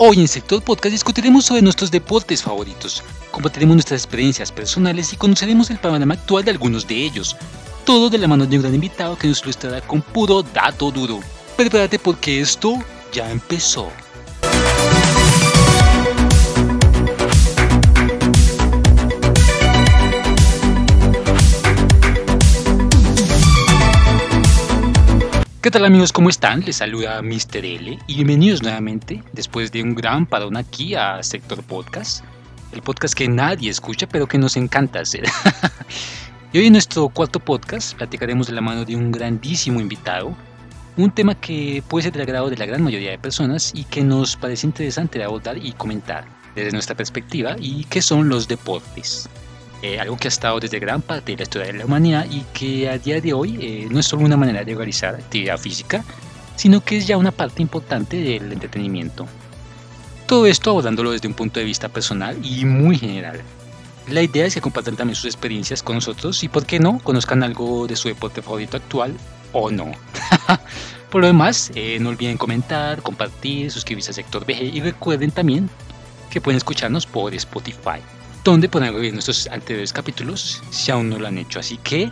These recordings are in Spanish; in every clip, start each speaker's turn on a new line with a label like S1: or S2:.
S1: Hoy en Sector Podcast discutiremos sobre nuestros deportes favoritos, compartiremos nuestras experiencias personales y conoceremos el panorama actual de algunos de ellos. Todo de la mano de un gran invitado que nos ilustrará con puro dato duro. Prepárate porque esto ya empezó. ¿Qué tal amigos? ¿Cómo están? Les saluda Mr. L y bienvenidos nuevamente después de un gran parón aquí a Sector Podcast, el podcast que nadie escucha pero que nos encanta hacer. y hoy en nuestro cuarto podcast platicaremos de la mano de un grandísimo invitado, un tema que puede ser del agrado de la gran mayoría de personas y que nos parece interesante de abordar y comentar desde nuestra perspectiva y que son los deportes. Eh, algo que ha estado desde gran parte de la historia de la humanidad y que a día de hoy eh, no es solo una manera de realizar actividad física, sino que es ya una parte importante del entretenimiento. Todo esto abordándolo desde un punto de vista personal y muy general. La idea es que compartan también sus experiencias con nosotros y, por qué no, conozcan algo de su deporte favorito actual o no. por lo demás, eh, no olviden comentar, compartir, suscribirse al sector BG y recuerden también que pueden escucharnos por Spotify donde pueden ver nuestros anteriores capítulos si aún no lo han hecho. Así que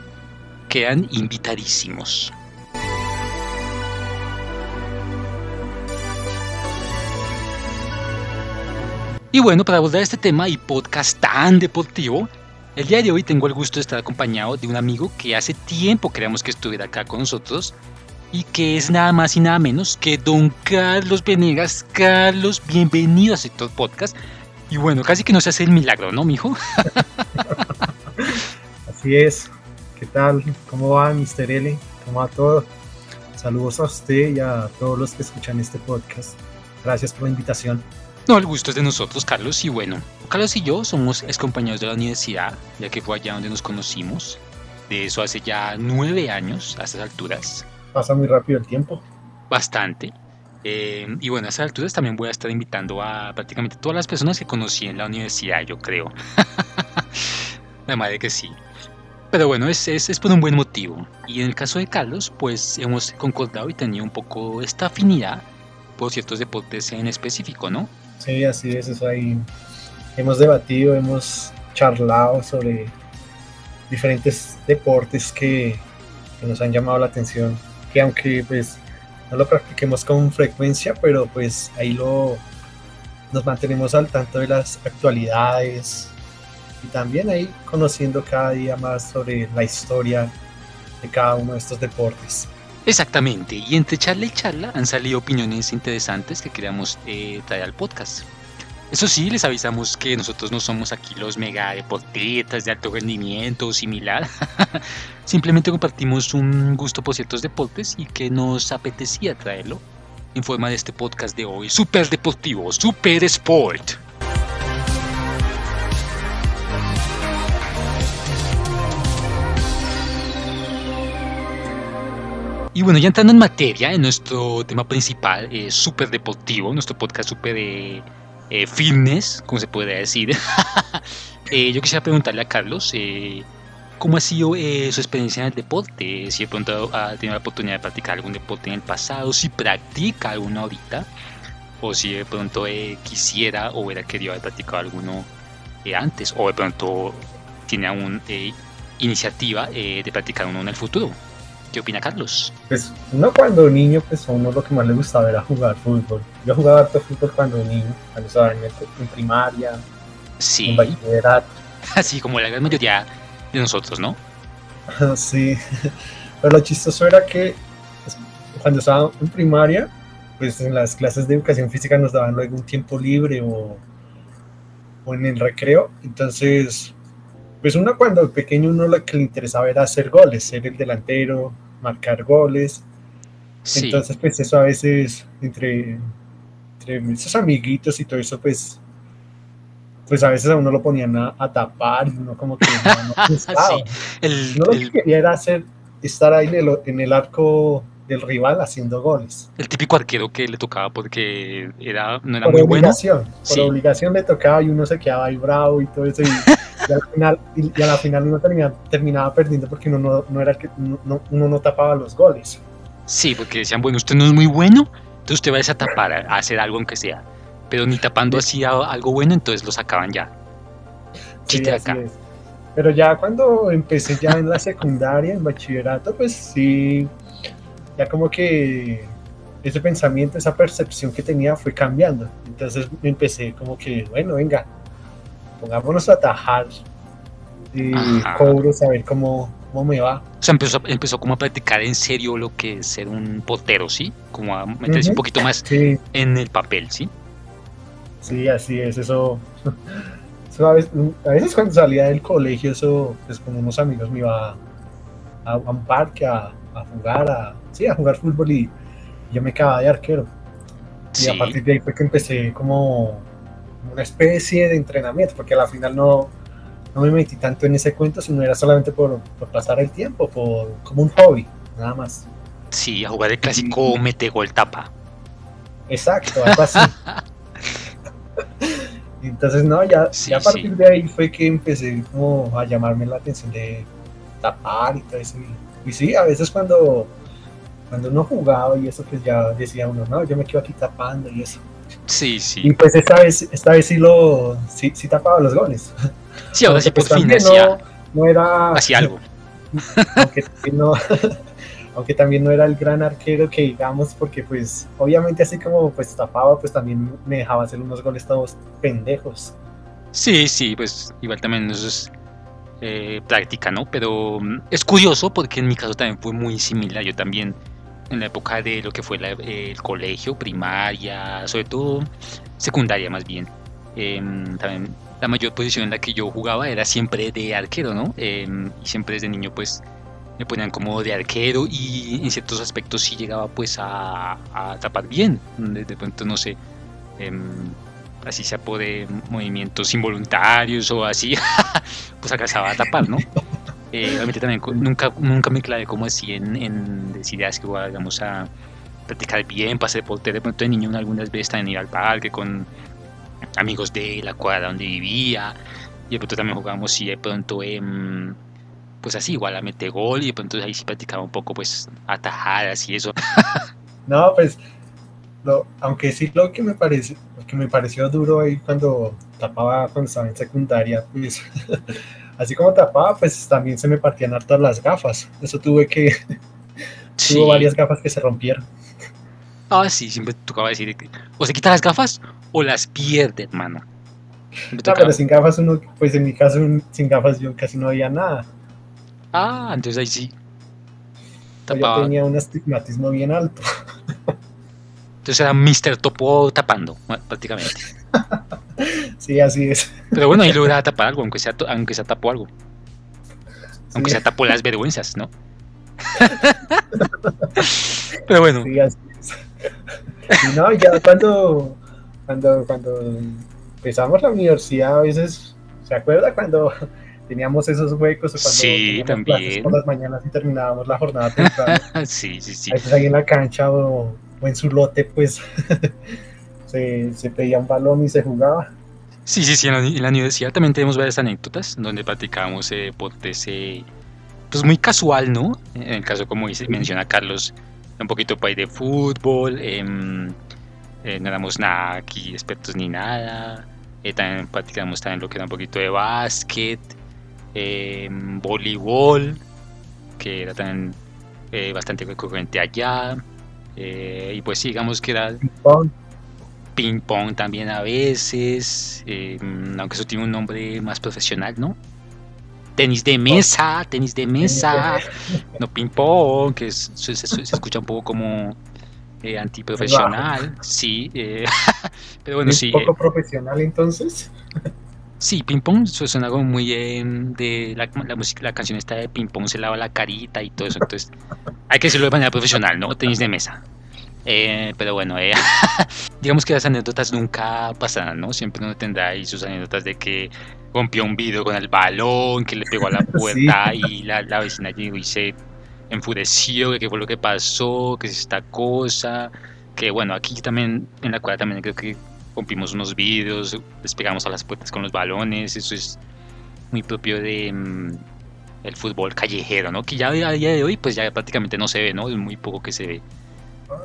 S1: quedan invitadísimos. Y bueno, para abordar este tema y podcast tan deportivo, el día de hoy tengo el gusto de estar acompañado de un amigo que hace tiempo queríamos que estuviera acá con nosotros y que es nada más y nada menos que don Carlos Venegas. Carlos, bienvenido a Sector Podcast. Y bueno, casi que no se hace el milagro, ¿no, mijo?
S2: Así es. ¿Qué tal? ¿Cómo va, Mr. L? ¿Cómo va todo? Saludos a usted y a todos los que escuchan este podcast. Gracias por la invitación.
S1: No, el gusto es de nosotros, Carlos. Y bueno, Carlos y yo somos ex compañeros de la universidad, ya que fue allá donde nos conocimos. De eso hace ya nueve años, a estas alturas.
S2: Pasa muy rápido el tiempo.
S1: Bastante. Eh, y bueno, a esas alturas también voy a estar invitando a prácticamente todas las personas que conocí en la universidad, yo creo. la madre que sí. Pero bueno, es, es, es, por un buen motivo. Y en el caso de Carlos, pues hemos concordado y tenido un poco esta afinidad por ciertos deportes en específico, ¿no?
S2: Sí, así es, eso ahí. Hemos debatido, hemos charlado sobre diferentes deportes que, que nos han llamado la atención. Que aunque pues no lo practiquemos con frecuencia, pero pues ahí lo nos mantenemos al tanto de las actualidades y también ahí conociendo cada día más sobre la historia de cada uno de estos deportes.
S1: Exactamente, y entre charla y charla han salido opiniones interesantes que queríamos eh, traer al podcast. Eso sí, les avisamos que nosotros no somos aquí los mega deportistas de alto rendimiento o similar. Simplemente compartimos un gusto por ciertos deportes y que nos apetecía traerlo en forma de este podcast de hoy. Super deportivo, super sport. Y bueno, ya entrando en materia, en nuestro tema principal, eh, super deportivo, nuestro podcast super eh, fitness, como se puede decir. Eh, yo quisiera preguntarle a Carlos eh, cómo ha sido su experiencia en el deporte, si de pronto ha tenido la oportunidad de practicar algún deporte en el pasado, si practica alguno ahorita, o si de pronto quisiera o hubiera querido haber practicado alguno antes, o de pronto tiene aún iniciativa de practicar uno en el futuro. ¿Qué opina Carlos?
S2: Pues uno cuando niño, pues a uno lo que más le gustaba era jugar fútbol. Yo jugaba harto fútbol cuando niño, cuando estaba en, primaria,
S1: sí.
S2: en bachillerato.
S1: Así como la gran mayoría de nosotros, ¿no?
S2: sí, pero lo chistoso era que pues, cuando estaba en primaria, pues en las clases de educación física nos daban luego un tiempo libre o, o en el recreo, entonces pues uno cuando pequeño uno lo que le interesaba era hacer goles, ser el delantero, marcar goles. Entonces, pues eso a veces entre, entre esos amiguitos y todo eso, pues pues a veces a uno lo ponían a, tapar y uno como que no, no sí, el, lo que quería era hacer, estar ahí en el, en el, arco del rival haciendo goles.
S1: El típico arquero que le tocaba porque era, no era
S2: por
S1: muy
S2: obligación, bueno. Por obligación le tocaba y uno se quedaba ahí bravo y todo eso. Y, y al final, y, a la final uno terminaba, terminaba perdiendo porque uno no, no era que uno no tapaba los goles.
S1: Sí, porque decían, bueno, usted no es muy bueno, entonces usted va a tapar, a hacer algo aunque sea. pero ni tapando así algo bueno, entonces lo sacaban ya.
S2: Sí, acá. Pero ya cuando empecé ya en la secundaria, en bachillerato, pues sí, ya como que ese pensamiento, esa percepción que tenía fue cambiando. Entonces empecé como que, bueno, venga, pongámonos a tajar y cobro, saber cómo, cómo me va.
S1: O sea, empezó, empezó como a practicar en serio lo que es ser un portero, ¿sí? Como a meterse un poquito más en el papel, ¿sí?
S2: Sí, así es, eso a, veces, cuando salía del colegio, eso, pues con unos amigos me iba a, un parque a, jugar, a, sí, a jugar fútbol y yo me quedaba de arquero. Y a partir de ahí fue que empecé como una especie de entrenamiento, porque al final no, no me metí tanto en ese cuento, sino era solamente por, por pasar el tiempo, por, como un hobby, nada más.
S1: Sí, a jugar el clásico mete gol tapa.
S2: Exacto, algo así. Entonces, no, ya, ya a partir de ahí fue que empecé como a llamarme la atención de tapar y todo eso. Y, sí, a veces cuando, cuando uno jugaba y eso, pues ya decía uno, no, yo me quedo aquí tapando y eso.
S1: Sí, sí.
S2: Y pues esta vez, esta vez sí lo, sí, sí tapaba los goles.
S1: Sí, ahora sí por pues, fin
S2: no, no era...
S1: Hacía algo.
S2: aunque no, aunque también no era el gran arquero que digamos, porque pues obviamente así como pues tapaba, pues también me dejaba hacer unos goles todos pendejos.
S1: Sí, sí, pues igual también eso es eh, práctica, ¿no? Pero mm, es curioso porque en mi caso también fue muy similar, yo también en la época de lo que fue el colegio, primaria, sobre todo secundaria más bien, em, también la mayor posición en la que yo jugaba era siempre de arquero, ¿no? Em, y siempre desde niño pues me ponían como de arquero y en ciertos aspectos sí llegaba pues a, tapar bien. De, pronto no sé, em, así sea por movimientos involuntarios o así, pues alcanzaba a tapar, ¿no? Eh, obviamente también nunca, nunca me clavé como así en, en decir, ah, que vamos a practicar bien, pasé por de pronto de niño algunas veces también ir al parque con amigos de la cuadra donde vivía y de pronto también jugábamos y de pronto en pues así, igual a meter gol y entonces ahí sí practicaba un poco pues atajadas y eso.
S2: no, pues aunque sí lo que me parece, que me pareció duro ahí cuando tapaba cuando estaba en secundaria, pues así como tapaba, pues también se me partían hartas las gafas. Eso tuve que tuvo varias gafas que se rompieron.
S1: Ah, sí, siempre tocaba decir que o se quita las gafas o las pierde, hermano.
S2: No, pero sin gafas uno, pues en mi caso sin gafas yo casi no veía nada.
S1: Ah, entonces ahí sí.
S2: Tapaba. Yo tenía un astigmatismo bien alto.
S1: Entonces era Mr. Topo tapando, prácticamente.
S2: Sí, así es.
S1: Pero bueno, ahí lograba tapar algo, aunque sea, aunque sea tapó algo. Aunque sea tapó las vergüenzas, ¿no? Pero bueno.
S2: Sí, así es. Y no, ya cuando, cuando, cuando empezamos la universidad, a veces, ¿se acuerda cuando teníamos esos huecos cuando
S1: sí, también.
S2: por las mañanas y terminábamos la jornada temprano.
S1: sí, sí, sí.
S2: A veces ahí en la cancha o, en su lote, pues se, se, pedía un balón y se jugaba.
S1: Sí, sí, sí, en la, universidad también tenemos varias anécdotas donde practicábamos eh, ese pues muy casual, ¿no? En el caso, como dice, menciona Carlos, un poquito pues, de fútbol, em, eh, no éramos nada aquí expertos ni nada. Eh, también practicamos también lo que era un poquito de básquet, eh, voleibol, que era también eh, bastante recurrente allá. Eh, y pues digamos que era ping pong también a veces, aunque eso tiene un nombre más profesional, ¿no? Tenis de mesa, tenis de mesa, no ping pong, que se, escucha un poco como antiprofesional, sí, pero bueno, sí.
S2: ¿Un poco profesional entonces?
S1: Sí, ping pong suena algo muy em, de la, música, la canción está de ping pong se lava la carita y todo eso, entonces hay que decirlo de manera profesional, ¿no? Tenis de mesa. Eh, pero bueno, eh, digamos que las anécdotas nunca pasarán, ¿no? Siempre uno tendrá ahí sus anécdotas de que rompió un vidrio con el balón, que le pegó a la puerta y la, la, vecina llegó y se enfureció, que qué fue lo que pasó, que es esta cosa, que bueno, aquí también en la cual también creo que rompimos unos vidrios, despegamos a las puertas con los balones, eso es muy propio de mm, el fútbol callejero, ¿no? Que ya a día de hoy pues ya prácticamente no se ve, ¿no? Es muy poco que se ve.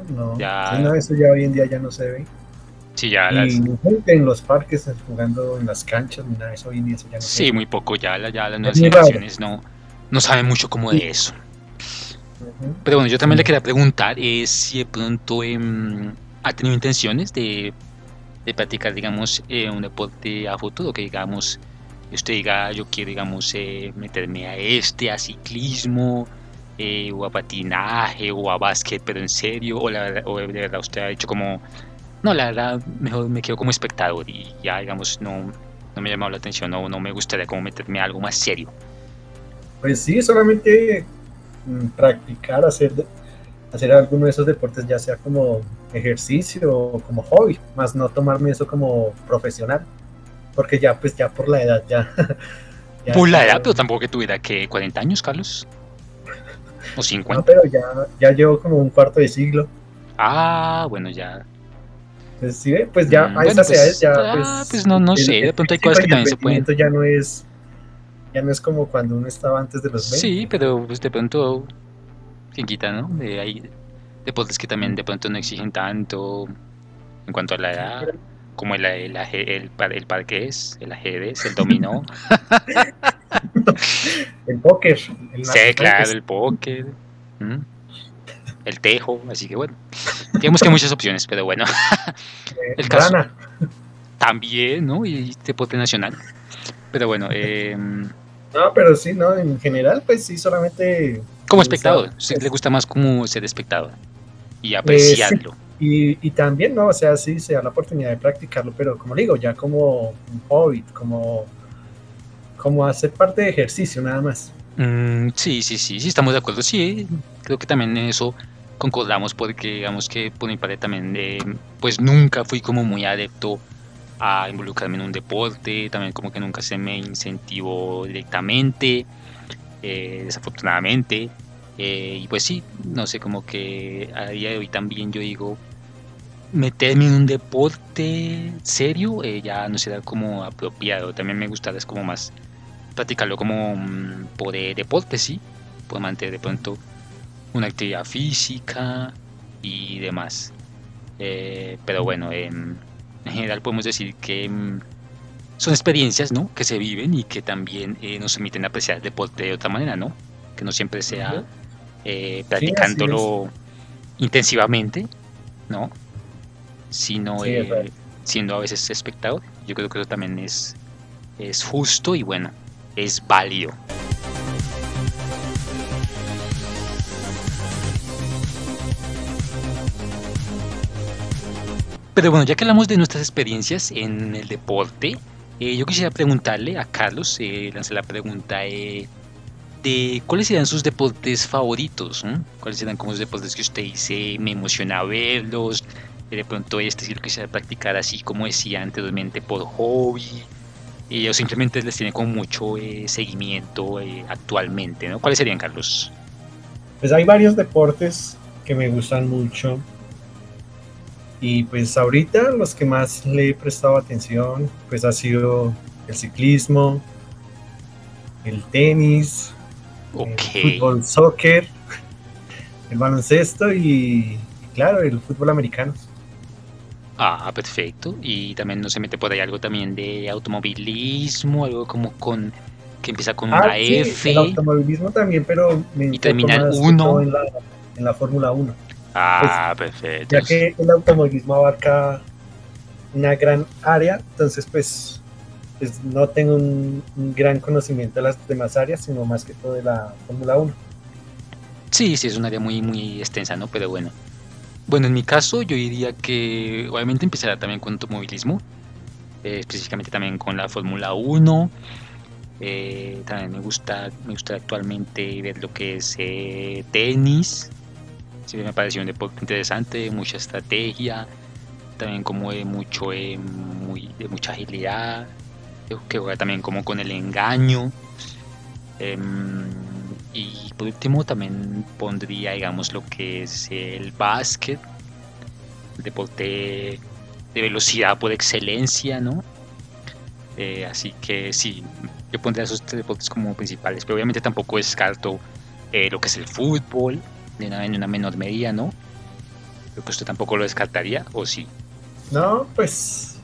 S2: No. Ya... eso ya hoy en día ya no se ve.
S1: Sí, ya
S2: las... en los parques, jugando en las canchas, nada eso hoy en eso ya no
S1: Sí, muy poco, ya, ya las nuevas generaciones no, no saben mucho como de eso. Pero bueno, yo también le quería preguntar es si de pronto em, ha tenido intenciones de, de practicar, digamos, eh, un deporte a futuro, que digamos, usted diga, yo quiero, digamos, eh, meterme a este, a ciclismo, eh, o a patinaje, o a básquet, pero en serio, o, la, o de verdad usted ha dicho como, no, la verdad, mejor me quedo como espectador y ya, digamos, no, no me ha llamado la atención, no, no me gustaría como meterme a algo más serio.
S2: Pues sí, solamente mm, practicar, hacer, hacer alguno de esos deportes, ya sea como ejercicio o como hobby, más no tomarme eso como profesional porque ya, pues ya por la edad, ya.
S1: por la edad, pero tampoco que tuviera que 40 años, Carlos. O 50. No,
S2: pero ya, ya llevo como un cuarto de siglo.
S1: Ah, bueno, ya.
S2: Pues sí, pues ya mm, a esas pues, edades ya.
S1: Ah, pues, pues, no, no sé, de pronto hay cosas que también se pueden.
S2: ya no es. Ya no es como cuando uno estaba antes de los 20.
S1: Sí, pero pues de pronto. Quien quita, ¿no? hay deportes que también de pronto no exigen tanto en cuanto a la edad como el, el, el, el, parqués, el ajedrez, el dominó.
S2: el póker.
S1: sí, claro, el póker. El tejo, así que bueno. Digamos que muchas opciones, pero bueno.
S2: Eh, el caso,
S1: también, ¿no? Y deporte nacional. Pero bueno. Eh,
S2: no, pero sí, ¿no? En general, pues sí, solamente.
S1: Como espectador. le gusta más como ser espectador y apreciarlo.
S2: Y, también, ¿no? O sea, sí se da la oportunidad de practicarlo, pero como digo, ya como un hobby, como, como hacer parte de ejercicio nada más.
S1: Mm, sí, sí, sí, sí, estamos de acuerdo. Sí, creo que también en eso concordamos porque digamos que por mi parte también, eh, pues nunca fui como muy adepto a involucrarme en un deporte, también como que nunca se me incentivó directamente, eh, desafortunadamente. Eh, y pues sí, no sé, como que a día de hoy también yo digo, meterme en un deporte serio eh, ya no será como apropiado. También me gustaría es como más practicarlo como mm, por deporte, sí, por mantener de pronto una actividad física y demás. Eh, pero bueno, en general podemos decir que mm, son experiencias ¿no? que se viven y que también eh, nos permiten apreciar el deporte de otra manera, ¿no? Que no siempre sea practicándolo intensivamente, ¿no? Sino eh, siendo a veces espectador. Yo creo que eso también es, es justo y bueno, es válido. Pero bueno, ya que hablamos de nuestras experiencias en el deporte, eh, yo quisiera preguntarle a Carlos, eh, lanzar la pregunta eh, de cuáles serían sus deportes favoritos, cuáles serían como los deportes que usted dice, me emociona verlos, de pronto este sí lo quisiera practicar así como decía anteriormente por hobby y o simplemente les tiene como mucho eh, seguimiento eh, actualmente, ¿no? ¿Cuáles serían, Carlos?
S2: Pues hay varios deportes que me gustan mucho y pues ahorita los que más le he prestado atención pues ha sido el ciclismo, el tenis, el fútbol, soccer, el baloncesto y claro, el fútbol americano.
S1: Ah, perfecto. Y también no se mete por ahí algo también de automovilismo, algo como con que empieza con una
S2: ah, F. El automovilismo también, pero
S1: y termina en 1.
S2: En la, en la Fórmula 1.
S1: Ah, pues, perfecto.
S2: Ya que el automovilismo abarca una gran área, entonces pues, pues no tengo un, un, gran conocimiento de las demás áreas, sino más que todo de la Fórmula 1.
S1: Sí, sí, es un área muy, muy extensa, ¿no? Pero bueno. Bueno, en mi caso yo diría que obviamente empezará también con automovilismo, eh, específicamente también con la Fórmula 1. Eh, también me gusta, me gusta actualmente ver lo que es eh, tenis. Sí, me pareció un deporte interesante, mucha estrategia, también como de mucho, muy, de mucha agilidad, que juega también como con el engaño. Y por último también pondría, digamos, lo que es el básquet, el deporte de velocidad por excelencia, ¿no? Eh, así que sí, yo pondría esos tres deportes como principales, pero obviamente tampoco descarto eh, lo que es el fútbol, de una, en una menor medida, ¿no? Creo que usted tampoco lo descartaría, ¿o sí?
S2: No, pues,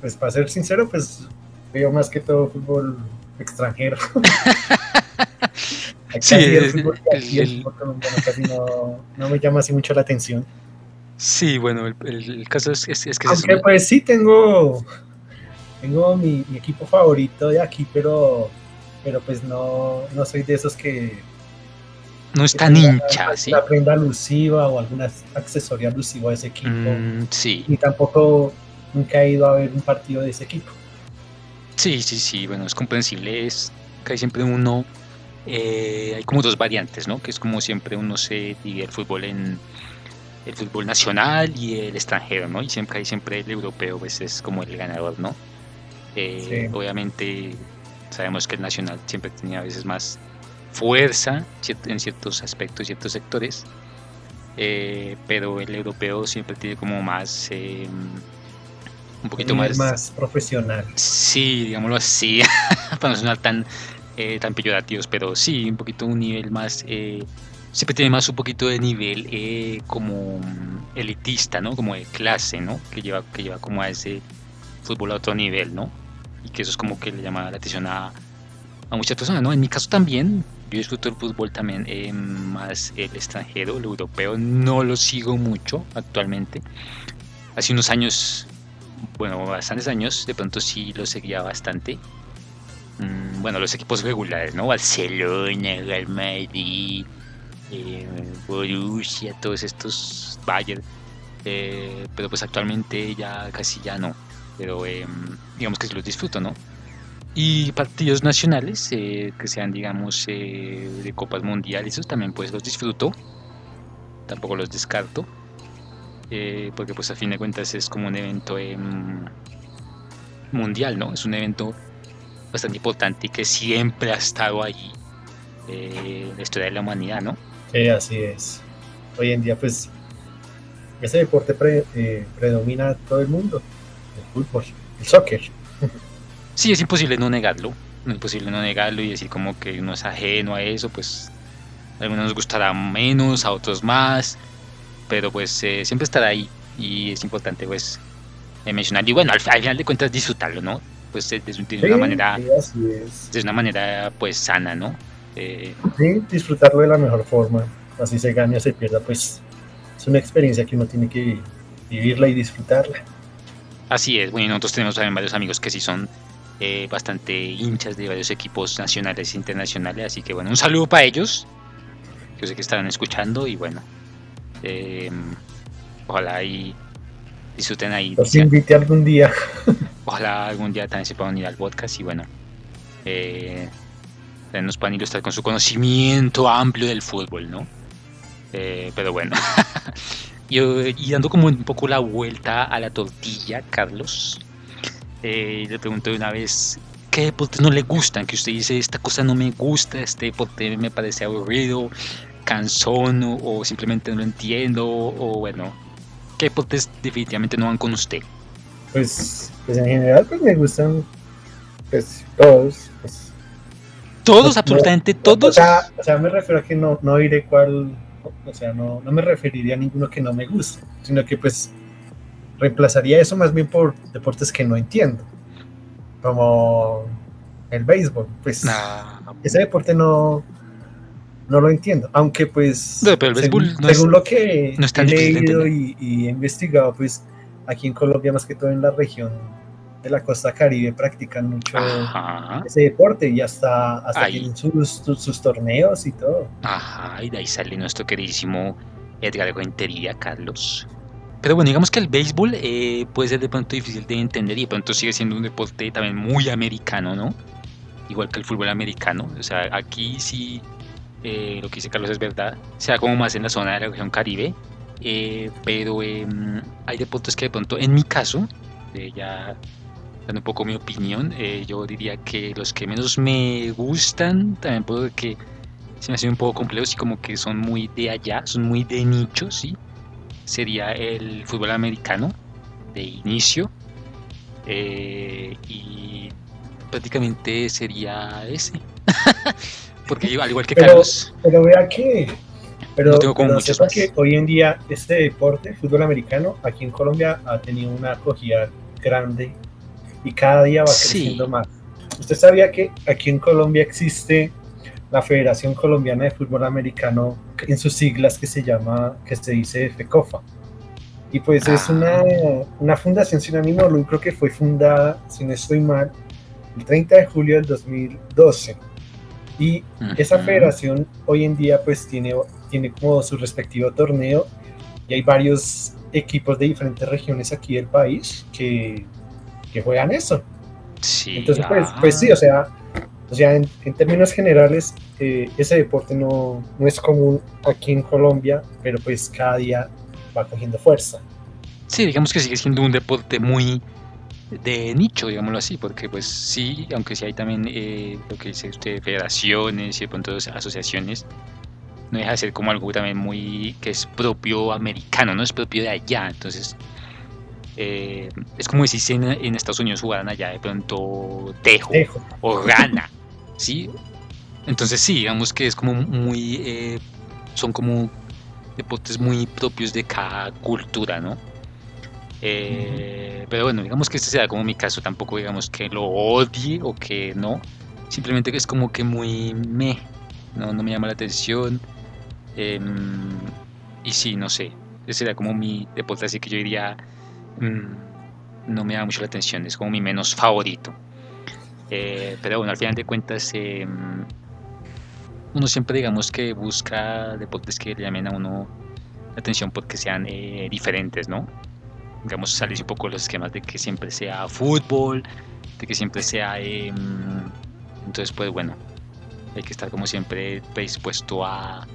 S2: pues para ser sincero, pues veo más que todo fútbol extranjero. sí, el, fútbol, casi no, no, me llama así mucho la atención.
S1: Sí, bueno, el, el caso es, es, es que...
S2: Aunque pues sí tengo, tengo mi, mi, equipo favorito de aquí, pero, pero pues no, no soy de esos que...
S1: No es tan hincha, ¿sí?
S2: La prenda alusiva o alguna accesoria alusiva a ese equipo.
S1: Mm, sí.
S2: Y tampoco nunca he ido a ver un partido de ese equipo.
S1: Sí, sí, sí, bueno, es comprensible, es que hay siempre uno, eh, hay como dos variantes, ¿no? Que es como siempre uno se divide el fútbol en el fútbol nacional y el extranjero, ¿no? Y siempre hay siempre el europeo, pues es como el ganador, ¿no? Eh, obviamente sabemos que el nacional siempre tenía a veces más fuerza en ciertos aspectos, ciertos sectores, eh, pero el europeo siempre tiene como más em, un poquito más,
S2: más profesional.
S1: Sí, digámoslo así, para no sonar tan, eh, tan peyorativos, pero sí, un poquito un nivel más, eh, siempre tiene más un poquito de nivel eh, como elitista, ¿no? Como de clase, ¿no? Que lleva, que lleva como a ese fútbol a otro nivel, ¿no? Y que eso es como que le llama la atención a, a muchas personas, ¿no? En mi caso también, yo disfruto el fútbol también más el extranjero, el europeo, no lo sigo mucho actualmente. Hace unos años bueno, bastantes años, de pronto sí lo seguía bastante. Mm, bueno, los equipos regulares, ¿no? Barcelona, Real Madrid, eh, Borussia, todos estos Bayern. Eh, pero pues actualmente ya casi ya no. Pero em, digamos que sí los disfruto, ¿no? Y partidos nacionales, eh, que sean, digamos, de copas mundiales, esos también pues los disfruto. Tampoco los descarto. Eh, porque pues a fin de cuentas es como un evento mundial, ¿no? Es un evento bastante importante y que siempre ha estado ahí eh, en la historia de la humanidad, ¿no?
S2: Sí, así es. Hoy en día pues ese deporte eh, predomina todo el mundo, el fútbol, el soccer.
S1: Sí, es imposible no negarlo, es imposible no negarlo y decir como que uno es ajeno a eso, pues a algunos nos gustará menos, a otros más, pero pues eh, siempre estar ahí y es importante pues eh, mencionar. Y bueno al, final de cuentas disfrutarlo no pues de, una manera de una manera pues sana no
S2: eh, sí disfrutarlo de la mejor forma. Así se gane o se pierda pues es una experiencia que uno tiene que vivirla y disfrutarla.
S1: Así es. Bueno nosotros tenemos también varios amigos que sí son bastante hinchas de varios equipos nacionales e internacionales así que bueno un saludo para ellos yo sé que estarán escuchando y bueno eh, ojalá y disfruten ahí.
S2: Los invite algún día.
S1: Ojalá algún día también se puedan unir al podcast y bueno, eh, nos puedan ilustrar con su conocimiento amplio del fútbol, ¿no? Eh, pero bueno, y, dando como un poco la vuelta a la tortilla, Carlos, eh, le pregunto de una vez, ¿qué deportes no le gustan? Que usted dice, esta cosa no me gusta, este deporte me parece aburrido, cansón o, simplemente no lo entiendo o, bueno, ¿qué deportes definitivamente no van con usted?
S2: Pues, pues en general pues me gustan pues todos. Pues,
S1: todos, absolutamente todos.
S2: O sea, me refiero a que no, no diré cuál, o sea, no, no me referiría a ninguno que no me guste, sino que pues reemplazaría eso más bien por deportes que no entiendo, como el béisbol, pues ese deporte no, no lo entiendo. Aunque pues, según, lo que he leído y, he investigado, pues aquí en Colombia, más que todo en la región de la costa caribe, practican mucho ese deporte y hasta, hasta tienen sus, sus, torneos y todo.
S1: Ajá, y de ahí sale nuestro queridísimo Edgar Guentería, Carlos. Pero bueno, digamos que el béisbol eh, puede ser de pronto difícil de entender y de pronto sigue siendo un deporte también muy americano, ¿no? Igual que el fútbol americano. O sea, aquí sí eh, lo que dice Carlos es verdad, sea como más en la zona de la región Caribe, eh, pero em, hay deportes que de pronto, en mi caso, eh, ya dando un poco mi opinión, yo diría que los que menos me gustan, también puedo que se me hacen un poco complejos y como que son muy de allá, son muy de nicho, ¿sí? Sería el fútbol americano, de inicio, y prácticamente sería ese. Porque al igual que
S2: pero,
S1: Carlos.
S2: Pero vea que Pero,
S1: no tengo como
S2: pero sepa que hoy en día este deporte, fútbol americano, aquí en Colombia ha tenido una acogida grande y cada día va
S1: Sí.
S2: creciendo más. ¿Usted sabía que aquí en Colombia existe la Federación Colombiana de Fútbol Americano en sus siglas que se llama, que se dice FECOFA? Y pues es
S1: Ah.
S2: una, una fundación sin ánimo de lucro que fue fundada, si no estoy mal, el 30 de julio del 2012. Y esa federación hoy en día pues tiene, tiene como su respectivo torneo y hay varios equipos de diferentes regiones aquí del país que, que juegan eso.
S1: Sí.
S2: Entonces pues,
S1: ah.
S2: pues sí, o sea, o sea en, en términos generales eh, ese deporte no, no es común aquí en Colombia, pero pues cada día va cogiendo fuerza.
S1: Sí, digamos que sigue siendo un deporte muy de nicho, digámoslo así, porque pues sí, aunque sí hay también eh, lo que dice usted, federaciones y de pronto asociaciones, no deja de ser como algo también muy que es propio americano, no es propio de allá, entonces eh, es como si en, en Estados Unidos jugaran allá de pronto tejo o gana, ¿sí? Entonces sí, digamos que es como muy, eh, son como deportes muy propios de cada cultura, ¿no? Eh, Pero bueno, digamos que este será como mi caso, tampoco digamos que lo odie o que no, simplemente es como que muy me, no, no me llama la atención. em, y sí, no sé, ese será como mi deporte, así que yo diría, mm, no me llama mucho la atención, es como mi menos favorito. Eh, pero bueno, al final de cuentas, em, uno siempre digamos que busca deportes que le llamen a uno la atención porque sean eh, diferentes, ¿no? Digamos, salirse un poco de los esquemas de que siempre sea fútbol, de que siempre sea... em, entonces, pues bueno, hay que estar como siempre predispuesto a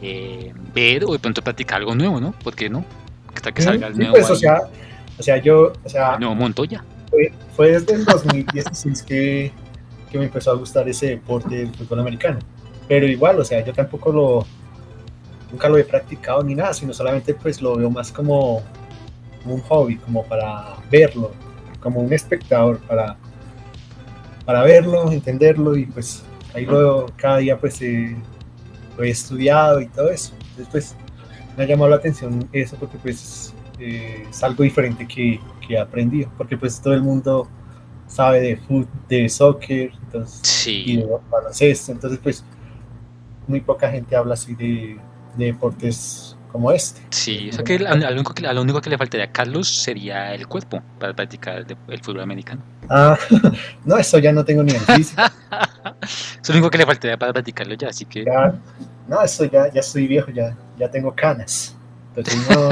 S1: eh, ver o de pronto practicar algo nuevo, ¿no? ¿Por qué no? Hasta que salga el
S2: Sí,
S1: nuevo,
S2: pues, o sea, o sea, yo, o sea,
S1: nuevo Montoya.
S2: fue, fue desde el 2016 que, que me empezó a gustar ese deporte del fútbol americano. Pero igual, o sea, yo tampoco lo, nunca lo he practicado ni nada, sino solamente pues lo veo más como, como un hobby, como para verlo, como un espectador, para, para verlo, entenderlo y pues ahí lo cada día pues eh, lo he estudiado y todo eso. Entonces pues me ha llamado la atención eso porque pues eh, es algo diferente que, que he aprendido, porque pues todo el mundo sabe de fútbol, de soccer, entonces, y
S1: Sí,
S2: de baloncesto, entonces pues muy poca gente habla así de, de deportes como este.
S1: sí. O sea que a, lo único que, a lo único que le faltaría a Carlos sería el cuerpo para practicar el, fútbol americano.
S2: Ah, no, eso ya no tengo ni el físico,
S1: Es lo único que le faltaría para practicarlo ya, así que
S2: ya, no, eso ya, ya estoy viejo, ya, ya tengo canas, entonces no,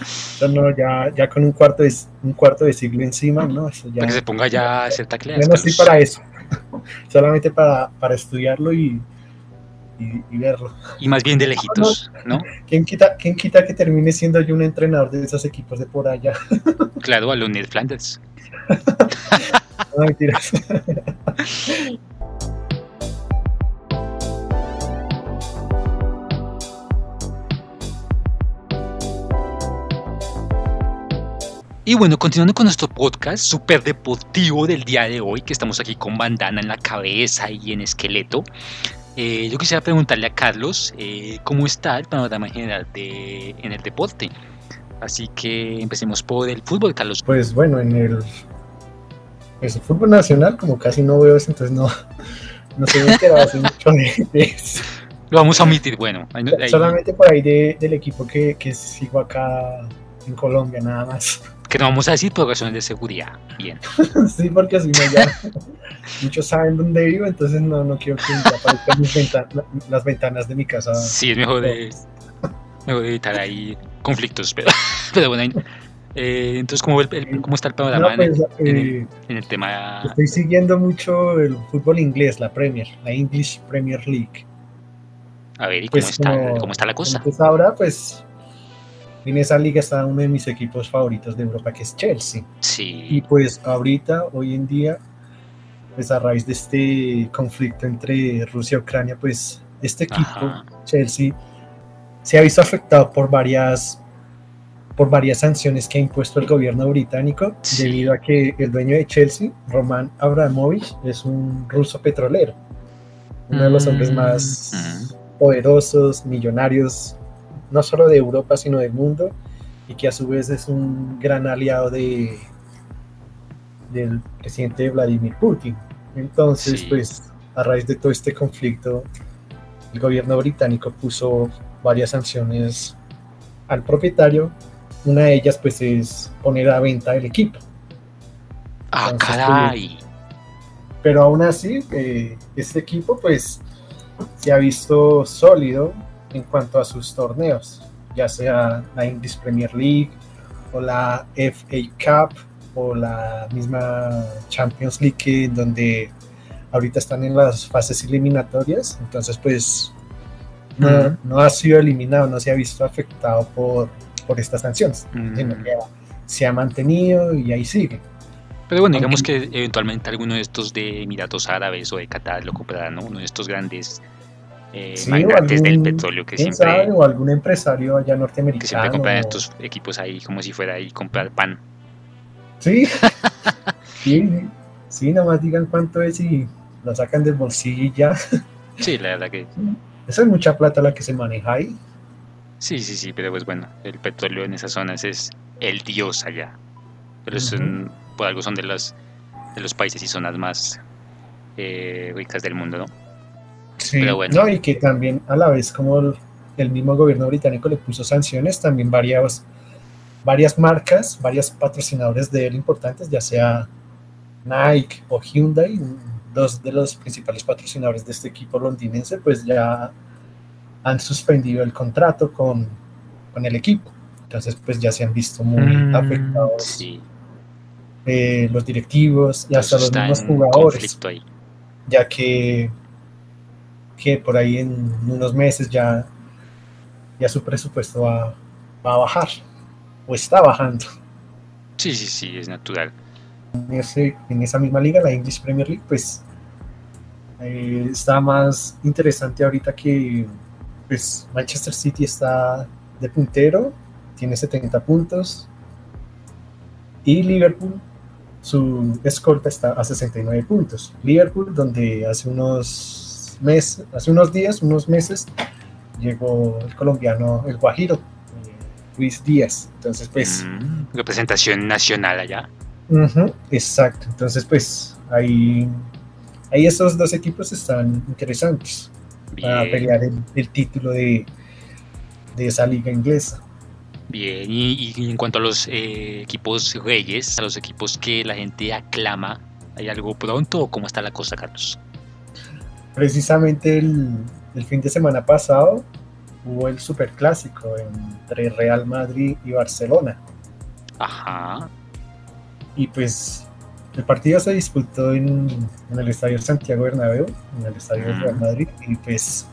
S2: eso no, ya, ya con un cuarto de, un cuarto de siglo encima, no, eso ya,
S1: para que se ponga ya a hacer tacleadas.
S2: ya no estoy para eso, solamente para, para estudiarlo y, y, y verlo.
S1: Y más bien de lejitos, ¿no?
S2: ¿Quién quita, ¿Quién quita que termine siendo yo un entrenador de esos equipos de por allá?
S1: Claro, a los Ned Flanders.
S2: No, mentiras.
S1: Y bueno, continuando con nuestro podcast súper deportivo del día de hoy, que estamos aquí con bandana en la cabeza y en esqueleto, eh, yo quisiera preguntarle a Carlos eh, cómo está el panorama general de, en el deporte. Así que empecemos por el fútbol, Carlos.
S2: Pues bueno, en el, el fútbol nacional, como casi no veo eso, entonces no, no se me enterado mucho de, de eso.
S1: Lo vamos a omitir, bueno. ahí no- ahí-
S2: Solamente por ahí de- del equipo que, que sigo acá en Colombia, nada más.
S1: Que no vamos a decir por razones de seguridad. Bien.
S2: Sí, porque si no ya muchos saben dónde vivo, entonces no, no quiero que aparezcan mis venta- las ventanas de mi casa.
S1: Sí, es mejor, de, mejor evitar ahí conflictos, pero, pero bueno. eh, entonces, ¿cómo, el- el- ¿cómo está el panorama
S2: No, pues,
S1: en el-
S2: eh,
S1: en el tema?
S2: Estoy siguiendo mucho el fútbol inglés, la Premier, la English Premier League.
S1: A ver, ¿y cómo,
S2: Pues
S1: está,
S2: como-
S1: cómo está la cosa?
S2: Pues ahora, pues, en esa liga está uno de mis equipos favoritos de Europa, que es Chelsea. Y
S1: Sí,
S2: pues ahorita, hoy en día, pues a raíz de este conflicto entre Rusia y Ucrania, pues este equipo,
S1: Ajá.
S2: Chelsea, se ha visto afectado por varias por varias sanciones que ha impuesto el gobierno británico
S1: Sí.
S2: debido a que el dueño de Chelsea, Roman Abramovich, es un ruso petrolero, uno de los hombres más,
S1: Mm,
S2: poderosos, millonarios, no solo de Europa, sino del mundo, y que a su vez es un gran aliado de, del presidente Vladimir Putin. Entonces, pues, a raíz de todo este conflicto, el gobierno británico puso varias sanciones al propietario. Una de ellas, pues, es poner a venta el equipo.
S1: Ah, caray.
S2: Pues, pero aún así, eh, este equipo, pues, se ha visto sólido en cuanto a sus torneos, ya sea la English Premier League o la FA Cup o la misma Champions League, donde ahorita están en las fases eliminatorias, entonces pues no, ha sido eliminado, no se ha visto afectado por, por estas sanciones, se ha mantenido y ahí sigue.
S1: Pero bueno, digamos que eventualmente alguno de estos de Emiratos Árabes o de Qatar lo comprará, ¿no? Uno de estos grandes eh, del petróleo que siempre...
S2: o algún empresario allá norteamericano. Que siempre
S1: compran estos equipos ahí como si fuera ahí comprar pan.
S2: Sí, sí, sí, nada más digan cuánto es y lo sacan del bolsillo y ya.
S1: Sí, la verdad que...
S2: Esa es mucha plata la que se maneja ahí.
S1: Sí, sí, sí, pero pues bueno, el petróleo en esas zonas es el dios allá. Pero por algo son de los, de los países y zonas más eh, ricas del mundo, ¿no?
S2: Sí, no, y que también a la vez como el, mismo gobierno británico le puso sanciones, también varias, varias marcas, varios patrocinadores de él importantes, ya sea Nike o Hyundai, dos de los principales patrocinadores de este equipo londinense, pues ya han suspendido el contrato con, con el equipo. Entonces, pues ya se han visto muy mm, afectados eh, los directivos y hasta los mismos jugadores. Ya que que por ahí en unos meses ya, ya su presupuesto va, a bajar o está bajando.
S1: Sí, sí, sí, es natural.
S2: En, ese, en esa misma liga, la English Premier League, pues eh, está más interesante ahorita que pues, Manchester City está de puntero, tiene 70 puntos y Liverpool, su escolta está a 69 puntos. Liverpool, donde hace unos mes, hace unos días, unos meses, llegó el colombiano, el Guajiro, eh, Luis Díaz. Entonces, pues.
S1: Mm, representación nacional allá.
S2: exacto. Entonces, pues, ahí, ahí esos dos equipos están interesantes para pelear el, título de, de esa liga inglesa.
S1: Bien, y, en cuanto a los eh, equipos reyes, a los equipos que la gente aclama, ¿hay algo pronto o cómo está la cosa, Carlos?
S2: Precisamente el, fin de semana pasado hubo el superclásico entre Real Madrid y Barcelona.
S1: Ajá.
S2: Y pues el partido se disputó en, el estadio Santiago Bernabéu, en el estadio Real Madrid, y pues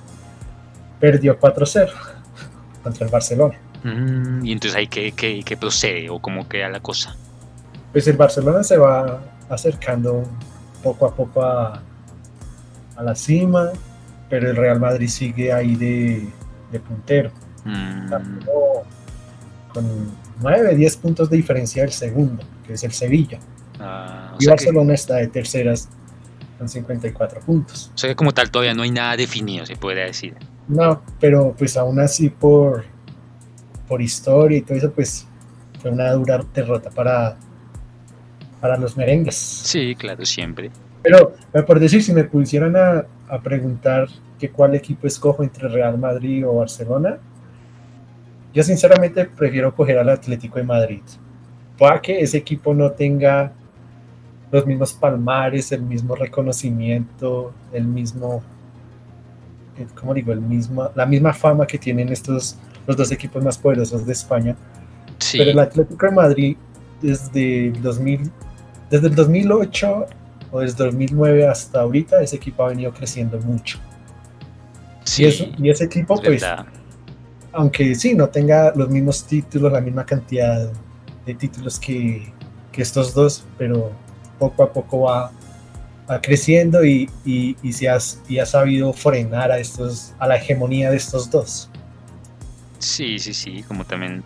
S2: perdió 4-0 contra el Barcelona.
S1: Mm, y entonces ahí qué, qué, procede o cómo queda la cosa.
S2: Pues el Barcelona se va acercando poco a poco a, a la cima, pero el Real Madrid sigue ahí de, puntero. Mm. Con 9, 10 puntos de diferencia del segundo, que es el Sevilla. Ah, y Barcelona está de terceras con 54 puntos.
S1: O sea que como tal todavía no hay nada definido, se puede decir.
S2: No, pero pues aún así por, por historia y todo eso, pues fue una dura derrota para, para los merengues.
S1: Sí, claro, siempre.
S2: Pero, por decir, si me pusieran a, preguntar que cuál equipo escojo entre Real Madrid o Barcelona, yo sinceramente prefiero coger al Atlético de Madrid. Para que ese equipo no tenga los mismos palmares, el mismo reconocimiento, el mismo, ¿cómo digo? El mismo, la misma fama que tienen estos los dos equipos más poderosos de España. Pero el Atlético de Madrid desde 2000, desde el 2008 desde 2009 hasta ahorita, ese equipo ha venido creciendo mucho. Sí, y, ese equipo, pues, aunque sí, no tenga los mismos títulos, la misma cantidad de títulos que, estos dos, pero poco a poco va, creciendo y, se ha, y ha sabido frenar a, estos, a la hegemonía de estos dos.
S1: Sí, sí, sí, como también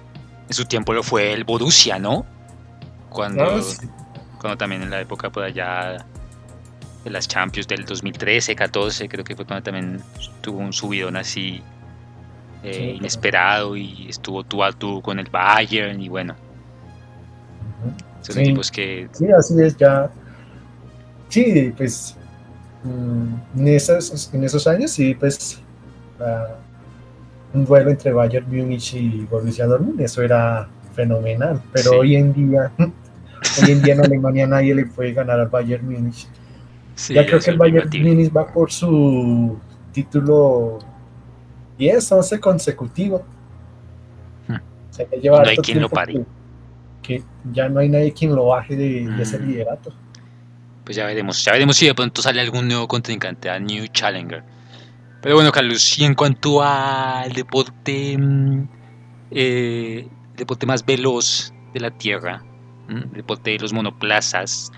S1: en su tiempo lo fue el Borussia, ¿no? Cuando, ah, cuando también en la época por allá de las Champions del 2013, 14, creo que fue cuando también tuvo un subidón así eh, inesperado y estuvo tú a tú con el Bayern y bueno.
S2: Son sí. equipos que... Sí, así es, ya... Sí, pues mm, en, esos, en esos años sí, pues un duelo entre Bayern Múnich y Borussia Dortmund, eso era fenomenal, pero hoy en día hoy en día en Alemania nadie le puede ganar al Bayern Múnich. Ya creo que el Bayern Múnich va por su título 10, 11 consecutivo.
S1: Hmm. no hay quien lo pare.
S2: Que, ya no hay nadie quien lo baje de, ese hmm. liderato.
S1: Pues ya veremos, ya veremos si de pronto sale algún nuevo contrincante, a New Challenger. Pero bueno, Carlos, y en cuanto al deporte, mm, eh, deporte más veloz de la Tierra, el deporte de los monoplazas,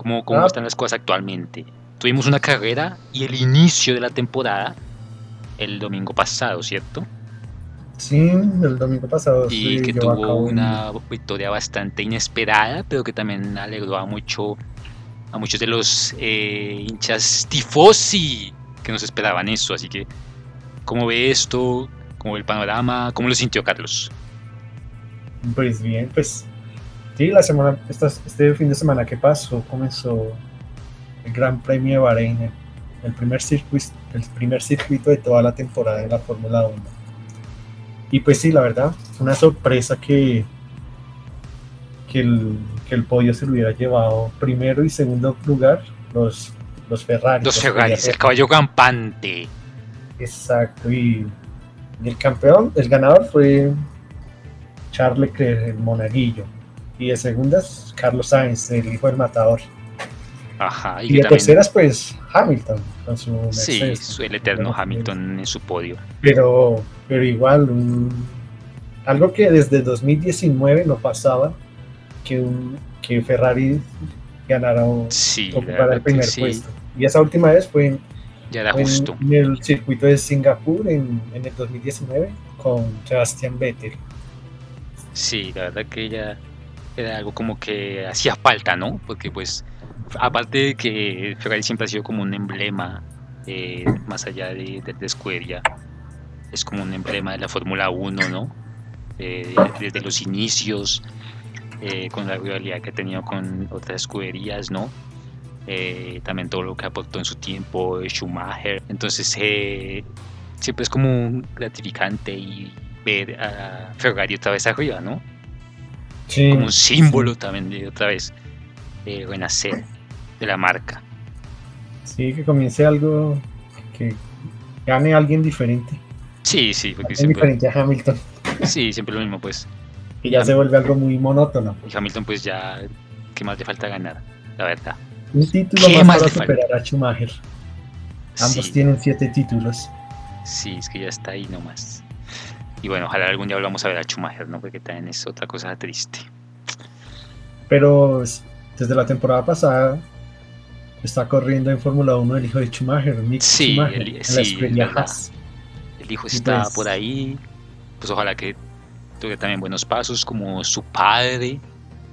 S1: ¿cómo, cómo ah. están las cosas actualmente? Tuvimos una carrera y el inicio de la temporada el domingo pasado, ¿cierto?
S2: Sí, el domingo pasado.
S1: Y que tuvo una victoria bastante inesperada, pero que también alegró a mucho a muchos de los eh, hinchas tifosi que nos esperaban eso. Así que, ¿cómo ve esto? ¿Cómo ve el panorama? ¿Cómo lo sintió Carlos?
S2: Pues bien, pues sí, la semana, este fin de semana que pasó comenzó el Gran Premio de Bahrein, el primer circuito, el primer circuito de toda la temporada de la Fórmula 1. Y pues sí, la verdad, una sorpresa que, que, el, que el podio se lo hubiera llevado primero y segundo lugar los, los Ferrari.
S1: Los Ferrari, el caballo campante.
S2: Exacto, y, el campeón, el ganador fue Charles Leclerc, el monaguillo. Y de segundas, Carlos Sainz, el hijo del matador.
S1: Ajá,
S2: y, de terceras, pues Hamilton, con su
S1: Sí, el eterno Hamilton en su podio.
S2: Pero, pero igual, algo que desde 2019 no pasaba, que, un, que Ferrari ganara o
S1: sí,
S2: ocupara el primer puesto. Y esa última vez fue, en,
S1: ya era justo.
S2: en el circuito de Singapur en, en el 2019 con Sebastián Vettel.
S1: Sí, la verdad que ya era algo como que hacía falta, ¿no? Porque pues aparte de que Ferrari siempre ha sido como un emblema, eh, más allá de, de, escudería, es como un emblema de la Fórmula 1, ¿no? Eh, desde los inicios, eh, con la rivalidad que ha tenido con otras escuderías, ¿no? también todo lo que aportó en su tiempo Schumacher. Entonces, siempre es como gratificante y ver a Ferrari otra vez arriba, ¿no?
S2: Sí,
S1: como un símbolo también de otra vez renacer de la marca.
S2: Sí, que comience algo que gane alguien diferente.
S1: Sí, sí, porque
S2: siempre. Diferente a Hamilton.
S1: Sí, siempre lo mismo, pues.
S2: Que ya se vuelve algo muy monótono.
S1: Y Hamilton, pues ya, ¿qué más le falta ganar? La verdad.
S2: Un título más, para superar a Schumacher. Ambos tienen siete títulos.
S1: Sí, es que ya está ahí nomás. Y bueno, ojalá algún día volvamos a ver a Schumacher, ¿no? Porque también es otra cosa triste.
S2: Pero desde la temporada pasada está corriendo en Fórmula 1 el hijo de Schumacher, Mick
S1: sí,
S2: Schumacher,
S1: el, sí, el hijo está pues por ahí, pues ojalá que tuve también buenos pasos como su padre,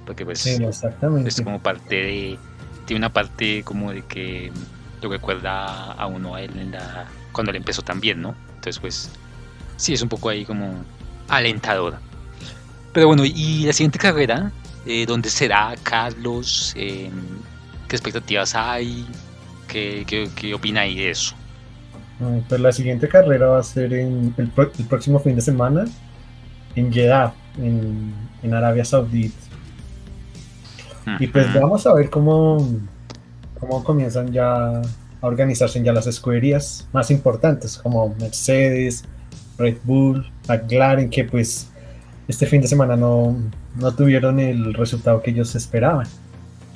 S1: porque pues
S2: sí, exactamente.
S1: es como parte de, tiene una parte como de que lo recuerda a uno a él en la, cuando él empezó también, ¿no? Entonces pues sí, es un poco ahí como alentadora. Pero bueno, y la siguiente carrera, eh, ¿dónde será Carlos? Eh, ¿Qué expectativas hay? ¿Qué, qué, qué opináis de eso?
S2: Pues la siguiente carrera va a ser en el, próximo fin de semana en Jeddah, en, en Arabia Saudita. Y pues vamos a ver cómo, cómo comienzan ya a organizarse ya las escuderías más importantes como Mercedes, Red Bull, McLaren, que pues este fin de semana no, no tuvieron el resultado que ellos esperaban.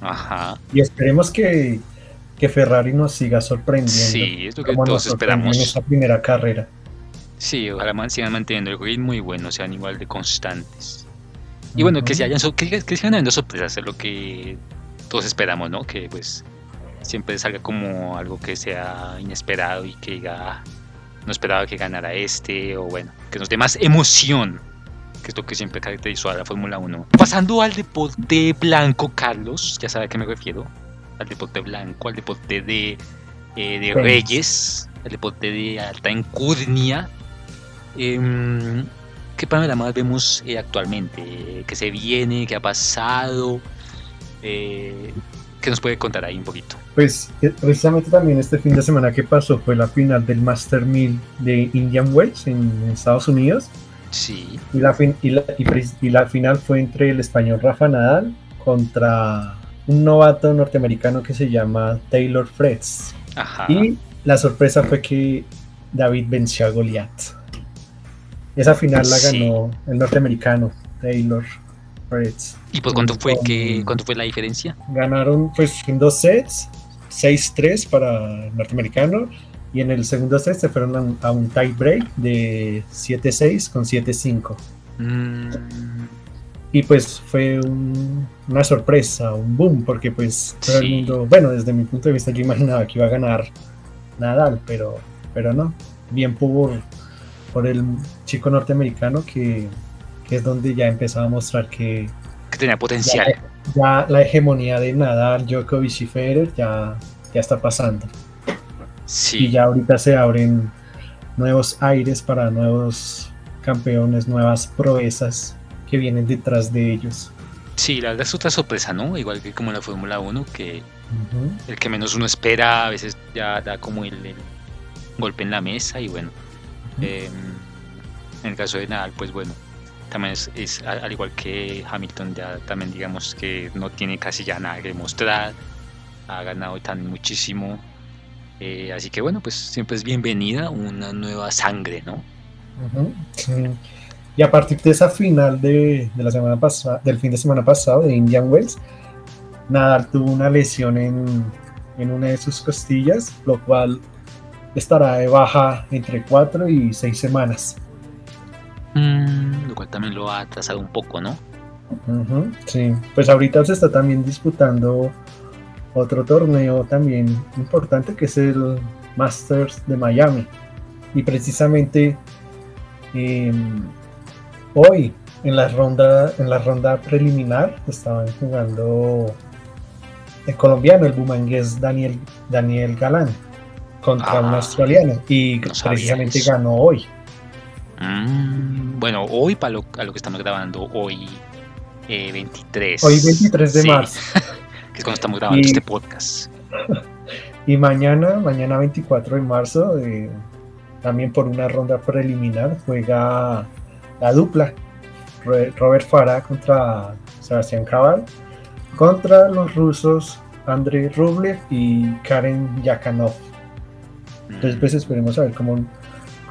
S1: Ajá.
S2: Y esperemos que, que Ferrari nos siga sorprendiendo.
S1: Sí, es lo que todos esperamos.
S2: En esa primera carrera.
S1: Sí, ojalá sigan manteniendo el ritmo muy bueno, sean igual de constantes. Y bueno, que, se hayan, que, que sigan habiendo sorpresas, es lo que todos esperamos, ¿no? Que pues siempre salga como algo que sea inesperado y que diga, no esperaba que ganara este, o bueno, que nos dé más emoción que es lo que siempre caracterizó a la Fórmula 1. Pasando al deporte blanco, Carlos, ya sabe a qué me refiero. al deporte blanco, al deporte de, eh, de reyes, al deporte de alta encurnia. Em, ¿Qué panoramas vemos eh, actualmente? ¿Qué se viene? ¿Qué ha pasado? Eh, ¿Qué nos puede contar ahí un poquito?
S2: Pues precisamente también este fin de semana que pasó fue la final del Master 1000 de Indian Wells en Estados Unidos.
S1: Sí.
S2: Y la, fin y, la, y, la, final fue entre el español Rafa Nadal contra un novato norteamericano que se llama Taylor Fritz.
S1: Ajá.
S2: Y la sorpresa fue que David venció a Goliath. Esa final la ganó sí. el norteamericano Taylor Fritz.
S1: ¿Y pues cuánto fue, que, cuánto fue la diferencia?
S2: Ganaron pues en dos sets, 6-3 para el norteamericano y en el segundo set se fueron a, a un tie break de 7-6 con 7-5.
S1: Mm.
S2: Y pues fue un, una sorpresa, un boom, porque pues todo sí. el mundo, bueno, desde mi punto de vista yo imaginaba que iba a ganar Nadal, pero, pero no. Bien por, por el chico norteamericano que, que es donde ya empezaba a mostrar que,
S1: que tenía potencial.
S2: Ya, ya, la hegemonía de Nadal, Djokovic y Federer ya, ya está pasando.
S1: Sí.
S2: Y ya ahorita se abren nuevos aires para nuevos campeones, nuevas proezas que vienen detrás de ellos.
S1: Sí, la verdad es otra sorpresa, ¿no? Igual que como en la Fórmula 1, que uh -huh. el que menos uno espera a veces ya da como el, el golpe en la mesa y bueno. Uh -huh. eh, en el caso de Nadal, pues bueno, también es, al igual que Hamilton, ya también digamos que no tiene casi ya nada que demostrar, ha ganado tan muchísimo, eh, así que bueno, pues siempre es bienvenida una nueva sangre, ¿no?
S2: Y a partir de esa final de, la semana pasada, del fin de semana pasado de Indian Wells, Nadal tuvo una lesión en, una de sus costillas, lo cual estará de baja entre 4 y 6 semanas.
S1: Mm, lo cual también lo ha atrasado un poco, ¿no?
S2: Uh -huh, sí, pues ahorita se está también disputando otro torneo también importante que es el Masters de Miami. Y precisamente eh, hoy en la ronda en la ronda preliminar estaban jugando el colombiano, el bumangués Daniel Daniel Galán contra ah, un australiano y no precisamente ganó hoy.
S1: Mm, bueno, hoy para lo, a lo que estamos grabando, hoy eh, 23.
S2: Hoy 23 de sí. marzo.
S1: que es cuando estamos grabando y, este podcast.
S2: Y mañana, mañana 24 de marzo, eh, también por una ronda preliminar, juega la dupla Robert Farah contra Sebastián Cabal, contra los rusos Andrei Rublev y Karen Yakanov. Entonces, pues esperemos a ver cómo,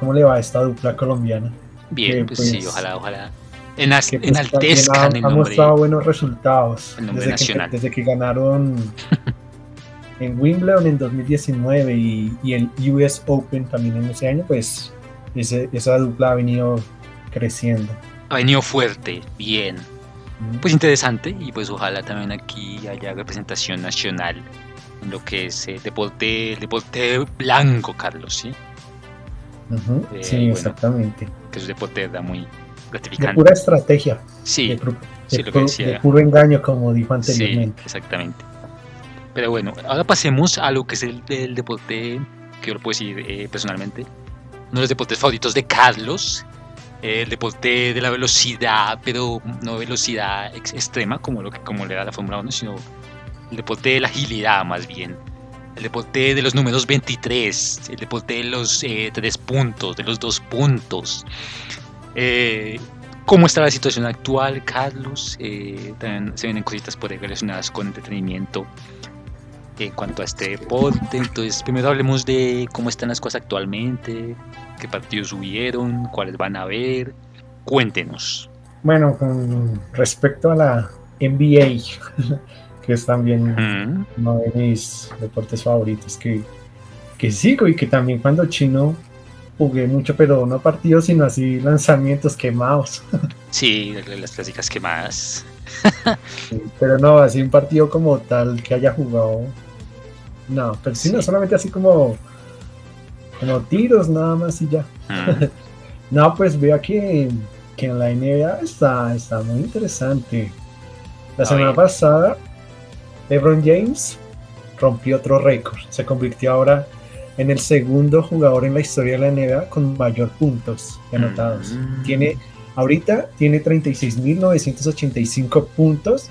S2: cómo le va a esta dupla colombiana.
S1: Bien, que, pues, sí, ojalá, ojalá. En as, que, pues, enaltezcan
S2: ha,
S1: el
S2: ha
S1: nombre.
S2: mostrado buenos resultados.
S1: El nombre
S2: desde,
S1: nacional.
S2: Que, desde que ganaron en Wimbledon en 2019 y, y, el US Open también en ese año, pues ese, esa dupla ha venido creciendo.
S1: Ha venido fuerte, bien. Pues interesante y pues ojalá también aquí haya representación nacional en lo que es el deporte, el deporte blanco, Carlos, ¿sí?
S2: Uh -huh. eh, sí, bueno, exactamente.
S1: Que es un deporte da muy gratificante.
S2: De pura estrategia.
S1: Sí,
S2: de,
S1: de, sí,
S2: de, pu de puro engaño, como dijo anteriormente.
S1: Sí, exactamente. Pero bueno, ahora pasemos a lo que es el, el deporte que yo lo puedo decir eh, personalmente. Uno de los deportes favoritos de Carlos, el deporte de la velocidad, pero no velocidad ex extrema como lo que como le da la Fórmula 1, sino el deporte de la agilidad más bien. El deporte de los números 23, el deporte de los eh, tres puntos, de los dos puntos. Eh, ¿Cómo está la situación actual, Carlos? Eh, también se vienen cositas por ahí relacionadas con entretenimiento en cuanto a este deporte. Entonces, primero hablemos de cómo están las cosas actualmente, qué partidos subieron, cuáles van a ver. Cuéntenos.
S2: Bueno, con respecto a la NBA, que es también mm. uno de mis deportes favoritos, que, que sigo y que también cuando chino jugué mucho, pero no partidos, sino así lanzamientos quemados.
S1: Sí, las clásicas quemadas.
S2: sí, pero no, así un partido como tal que haya jugado. No, pero sí, sí. no solamente así como como tiros nada más y ya. Mm. no, pues veo que, que, en la NBA está, está muy interesante. La semana pasada, LeBron James rompió otro récord. Se convirtió ahora en el segundo jugador en la historia de la NBA con mayor puntos anotados. Mm. Tiene, ahorita tiene 36.985 puntos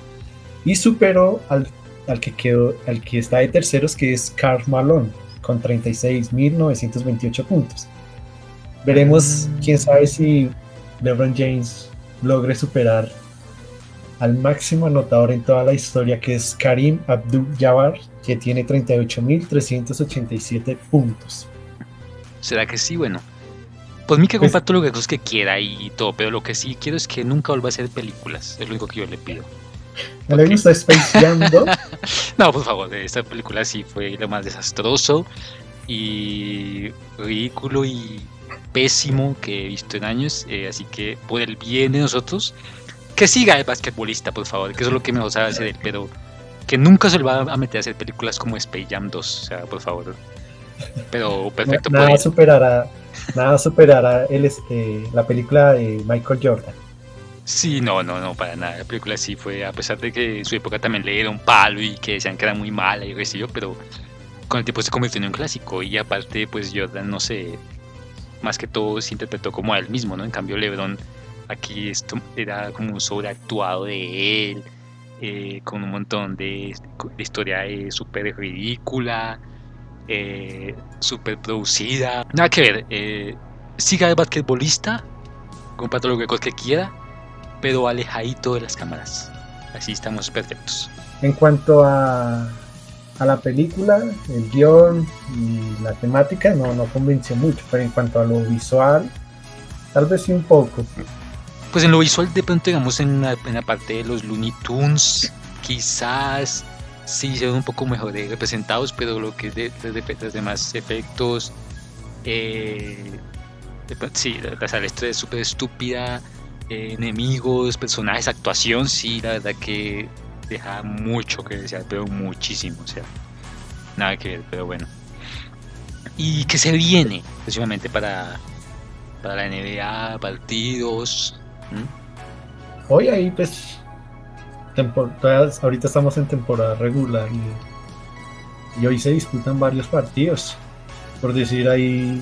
S2: y superó al, al, que quedó, al que está de terceros, que es Karl Malone, con 36.928 puntos. Veremos, mm. quién sabe si LeBron James logre superar al máximo anotador en toda la historia, que es Karim Abdul-Jabbar, que tiene 38.387 puntos.
S1: ¿Será que sí? Bueno, pues mí que pues comparto lo que, que quiera y todo, pero lo que sí quiero es que nunca vuelva a hacer películas, es lo único que yo le pido.
S2: ¿No le gusta Space Jam
S1: no, por favor, esta película sí fue lo más desastroso y ridículo y pésimo que he visto en años, eh, así que por el bien de nosotros, que siga el basquetbolista, por favor, que eso es lo que me sabe hacer él, pero que nunca se le va a meter a hacer películas como Space Jam 2, o sea, por favor. Pero perfecto.
S2: nada, superará, nada superará el, este, la película de Michael Jordan.
S1: Sí, no, no, no, para nada. La película sí fue, a pesar de que en su época también le un palo y que decían que era muy mala y qué pero con el tiempo se convirtió en un clásico y aparte, pues Jordan, no sé, más que todo se interpretó como a él mismo, ¿no? En cambio, LeBron, aquí esto era como un sobreactuado de él, eh, con un montón de, historia eh, súper ridícula, eh, súper producida. Nada que ver, eh, siga el basquetbolista, comparto lo que quiera, pero alejadito de las cámaras. Así estamos perfectos.
S2: En cuanto a, la película, el guion y la temática no, no convenció mucho, pero en cuanto a lo visual, tal vez sí un poco.
S1: Pues en lo visual, de pronto, digamos, en la, en la parte de los Looney Tunes, quizás sí se ven un poco mejor representados, pero lo que es de, los demás efectos, eh, sí, la sala es súper estúpida, eh, enemigos, personajes, actuación, sí, la verdad que deja mucho que desear, pero muchísimo, o sea, nada que ver, pero bueno. ¿Y qué se viene, precisamente para, para la NBA, partidos?
S2: Hoy ahí, pues, ahorita estamos en temporada regular y, y hoy se disputan varios partidos. Por decir ahí.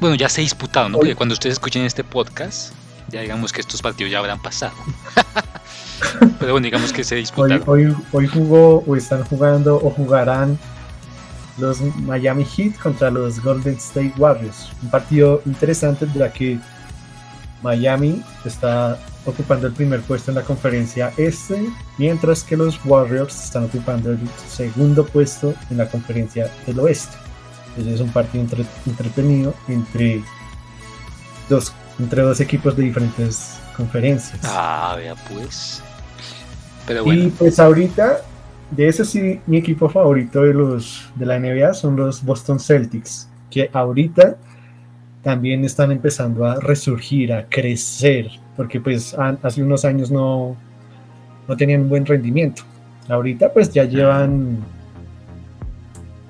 S1: Bueno, ya se disputaron, ¿no? Porque cuando ustedes escuchen este podcast, ya digamos que estos partidos ya habrán pasado. Pero bueno, digamos que se disputaron.
S2: Hoy, hoy, jugó o están jugando o jugarán los Miami Heat contra los Golden State Warriors. Un partido interesante ya que Miami está ocupando el primer puesto en la conferencia este, mientras que los Warriors están ocupando el segundo puesto en la conferencia del oeste. Entonces es un partido entretenido entre dos entre dos equipos de diferentes conferencias.
S1: Ah, vea pues.
S2: Pero bueno. Y pues ahorita, de ese sí, mi equipo favorito de los de la NBA son los Boston Celtics, que ahorita también están empezando a resurgir, a crecer, porque pues hace unos años no, no tenían un buen rendimiento. Ahorita pues ya llevan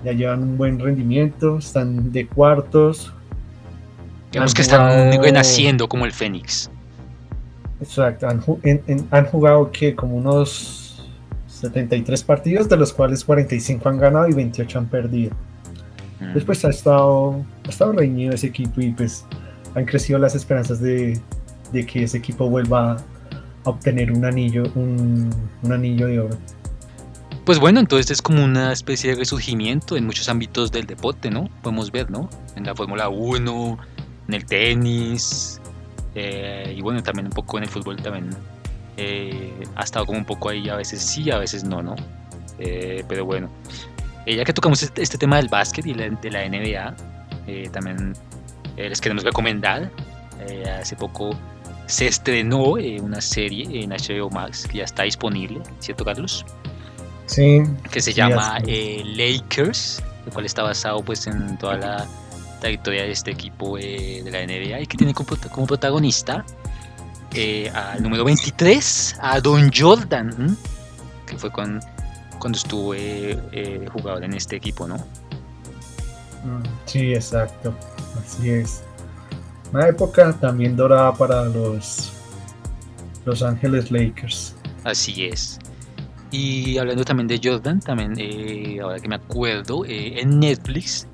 S2: ya llevan un buen rendimiento, están de cuartos,
S1: Digamos que están naciendo como el Fénix.
S2: Exacto, han, jugado que como unos 73 partidos, de los cuales 45 han ganado y 28 han perdido. Mm. Después ha estado, ha estado reñido ese equipo y pues han crecido las esperanzas de, que ese equipo vuelva a obtener un anillo, un, un anillo de oro.
S1: Pues bueno, entonces es como una especie de resurgimiento en muchos ámbitos del deporte, ¿no? Podemos ver, ¿no? En la Fórmula 1, en el tenis eh, y bueno, también un poco en el fútbol también. Eh, ha estado como un poco ahí, a veces sí, a veces no, ¿no? Eh, pero bueno, ya que tocamos este, este, tema del básquet y de la NBA, también les queremos recomendar. hace poco se estrenó una serie en HBO Max que ya está disponible, ¿cierto, Carlos?
S2: Sí.
S1: Que se llama Lakers, el cual está basado pues en toda la la victoria de este equipo eh, de la NBA y que tiene como, protagonista eh, al número 23, a Don Jordan, que fue con, cuando estuvo eh, jugador en este equipo, ¿no?
S2: Mm, sí, exacto, así es. Una época también dorada para los Los Ángeles Lakers.
S1: Así es. Y hablando también de Jordan, también eh, ahora que me acuerdo, eh, en Netflix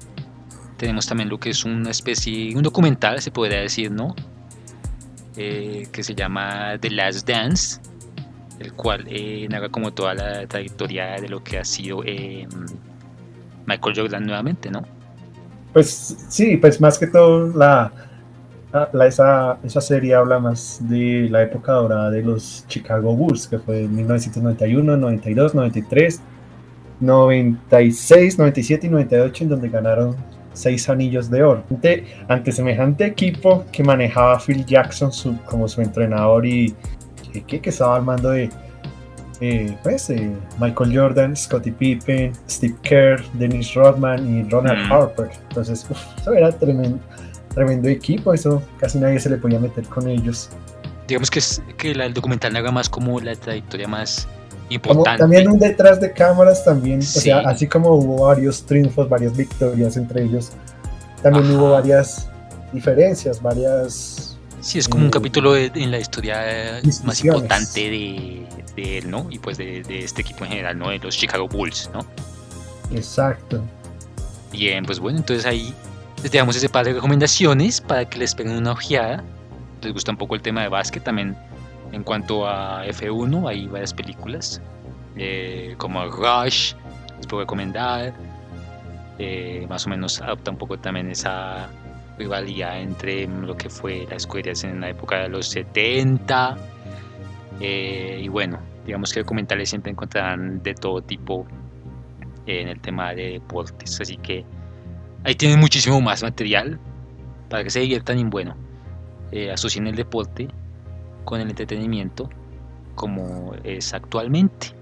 S1: tenemos también lo que es una especie, un documental, se podría decir, ¿no? Eh, que se llama The Last Dance, el cual narra como toda la trayectoria de lo que ha sido Michael Jordan nuevamente, ¿no?
S2: Pues sí, pues más que todo la, esa, esa, serie habla más de la época dorada de los Chicago Bulls, que fue en 1991, 92, 93, 96, 97 y 98, en donde ganaron seis anillos de oro. Ante, ante semejante equipo que manejaba Phil Jackson como su entrenador y que, que estaba al mando de eh, pues, eh, Michael Jordan, Scottie Pippen, Steve Kerr, Dennis Rodman y Ronald mm. Harper. Entonces, eso era tremendo, tremendo equipo, eso casi nadie se le podía meter con ellos.
S1: Digamos que, es, que el documental haga más como la trayectoria más importante.
S2: también un detrás de cámaras también, o sea, así como hubo varios triunfos, varias victorias entre ellos, también hubo varias diferencias, varias...
S1: Sí, es como un eh, capítulo en la historia más importante de, de él, ¿no? Y pues de, este equipo en general, ¿no? De los Chicago Bulls, ¿no?
S2: Exacto.
S1: Bien, pues bueno, entonces ahí les dejamos ese par de recomendaciones para que les peguen una ojeada. Les gusta un poco el tema de básquet también. En cuanto a F1, hay varias películas, eh, como Rush, les puedo recomendar. Eh, más o menos adopta un poco también esa rivalidad entre lo que fue las escuelas en la época de los 70 eh, y bueno, digamos que documentales siempre encontrarán de todo tipo en el tema de deportes. Así que ahí tienen muchísimo más material para que se diviertan y bueno, eh, asocien el deporte con el entretenimiento como es actualmente.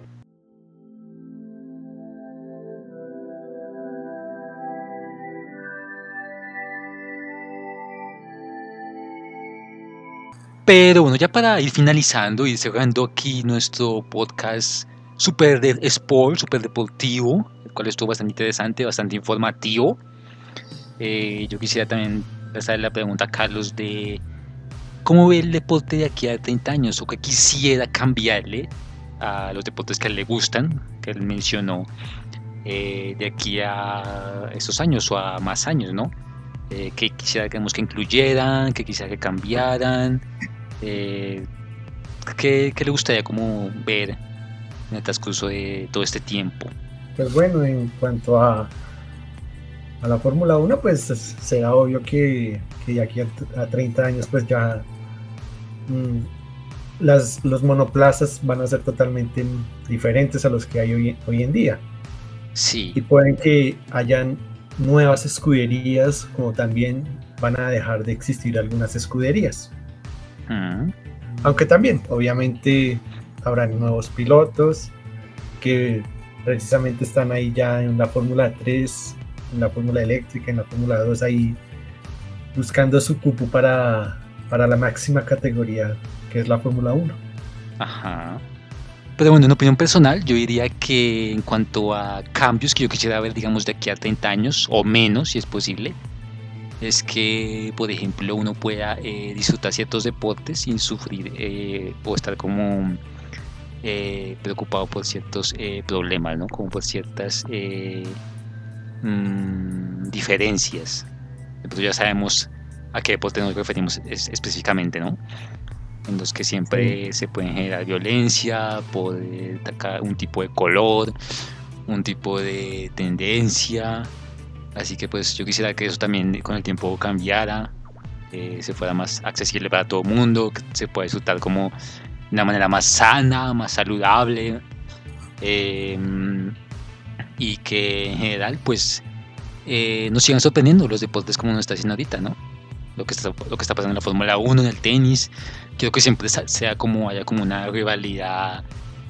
S1: Pero bueno, ya para ir finalizando y cerrando aquí nuestro podcast super de sport, super deportivo, el cual estuvo bastante interesante, bastante informativo. Eh, yo quisiera también hacer la pregunta a Carlos de cómo ve el deporte de aquí a 30 años o qué quisiera cambiarle a los deportes que le gustan, que él mencionó, eh, de aquí a esos años o a más años, ¿no? Eh, que quisiera que, que incluyeran, que quisiera que cambiaran, eh, ¿qué, le gustaría como ver en el transcurso de todo este tiempo?
S2: Pues bueno, en cuanto a, a la Fórmula 1, pues será obvio que, que aquí a, 30 años pues ya mm, las, los monoplazas van a ser totalmente diferentes a los que hay hoy, hoy en día.
S1: Sí.
S2: Y pueden que hayan nuevas escuderías, como también van a dejar de existir algunas escuderías. Aunque también, obviamente, habrán nuevos pilotos que precisamente están ahí ya en la Fórmula 3, en la Fórmula eléctrica, en la Fórmula 2, ahí buscando su cupo para, para la máxima categoría que es la Fórmula 1.
S1: Ajá. Pero bueno, en opinión personal, yo diría que en cuanto a cambios que yo quisiera ver, digamos, de aquí a 30 años o menos, si es posible, es que, por ejemplo, uno pueda eh, disfrutar ciertos deportes sin sufrir eh, o estar como eh, preocupado por ciertos problemas, ¿no? Como por ciertas mm, diferencias. Entonces ya sabemos a qué deporte nos referimos específicamente, ¿no? En los que siempre se puede generar violencia por un tipo de color, un tipo de tendencia, Así que pues yo quisiera que eso también con el tiempo cambiara, eh, se fuera más accesible para todo el mundo, que se pueda disfrutar como de una manera más sana, más saludable. Em, y que en general pues eh, nos sigan sorprendiendo los deportes como nos está haciendo ahorita, ¿no? Lo que está, lo que está pasando en la Fórmula 1, en el tenis. Quiero que siempre sea como haya como una rivalidad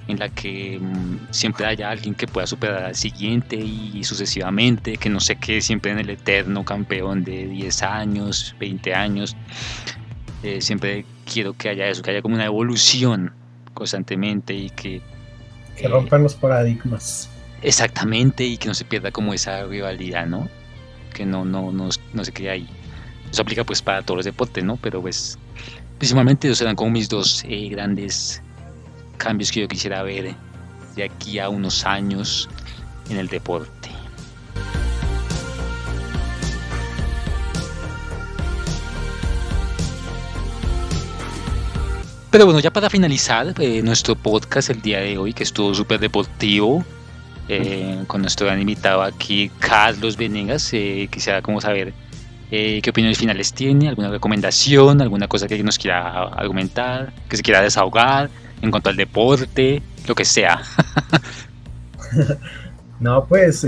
S1: en la que mm, siempre haya alguien que pueda superar al siguiente y sucesivamente, que no se quede siempre en el eterno campeón de 10 años, 20 años. Eh, siempre quiero que haya eso, que haya como una evolución constantemente y que...
S2: Que rompan los paradigmas.
S1: Exactamente, y que no se pierda como esa rivalidad, ¿no? Que no, no, no, no se quede ahí. Eso aplica pues para todos los deportes, ¿no? Pero pues principalmente esos serán como mis dos eh, grandes cambios que yo quisiera ver de aquí a unos años en el deporte. Pero bueno, ya para finalizar eh, nuestro podcast el día de hoy, que estuvo súper deportivo, eh, con nuestro gran invitado aquí, Carlos Venegas, eh, quisiera como saber qué opiniones finales tiene, alguna recomendación, alguna cosa que nos quiera argumentar, que se quiera desahogar en cuanto al deporte, lo que sea.
S2: no, pues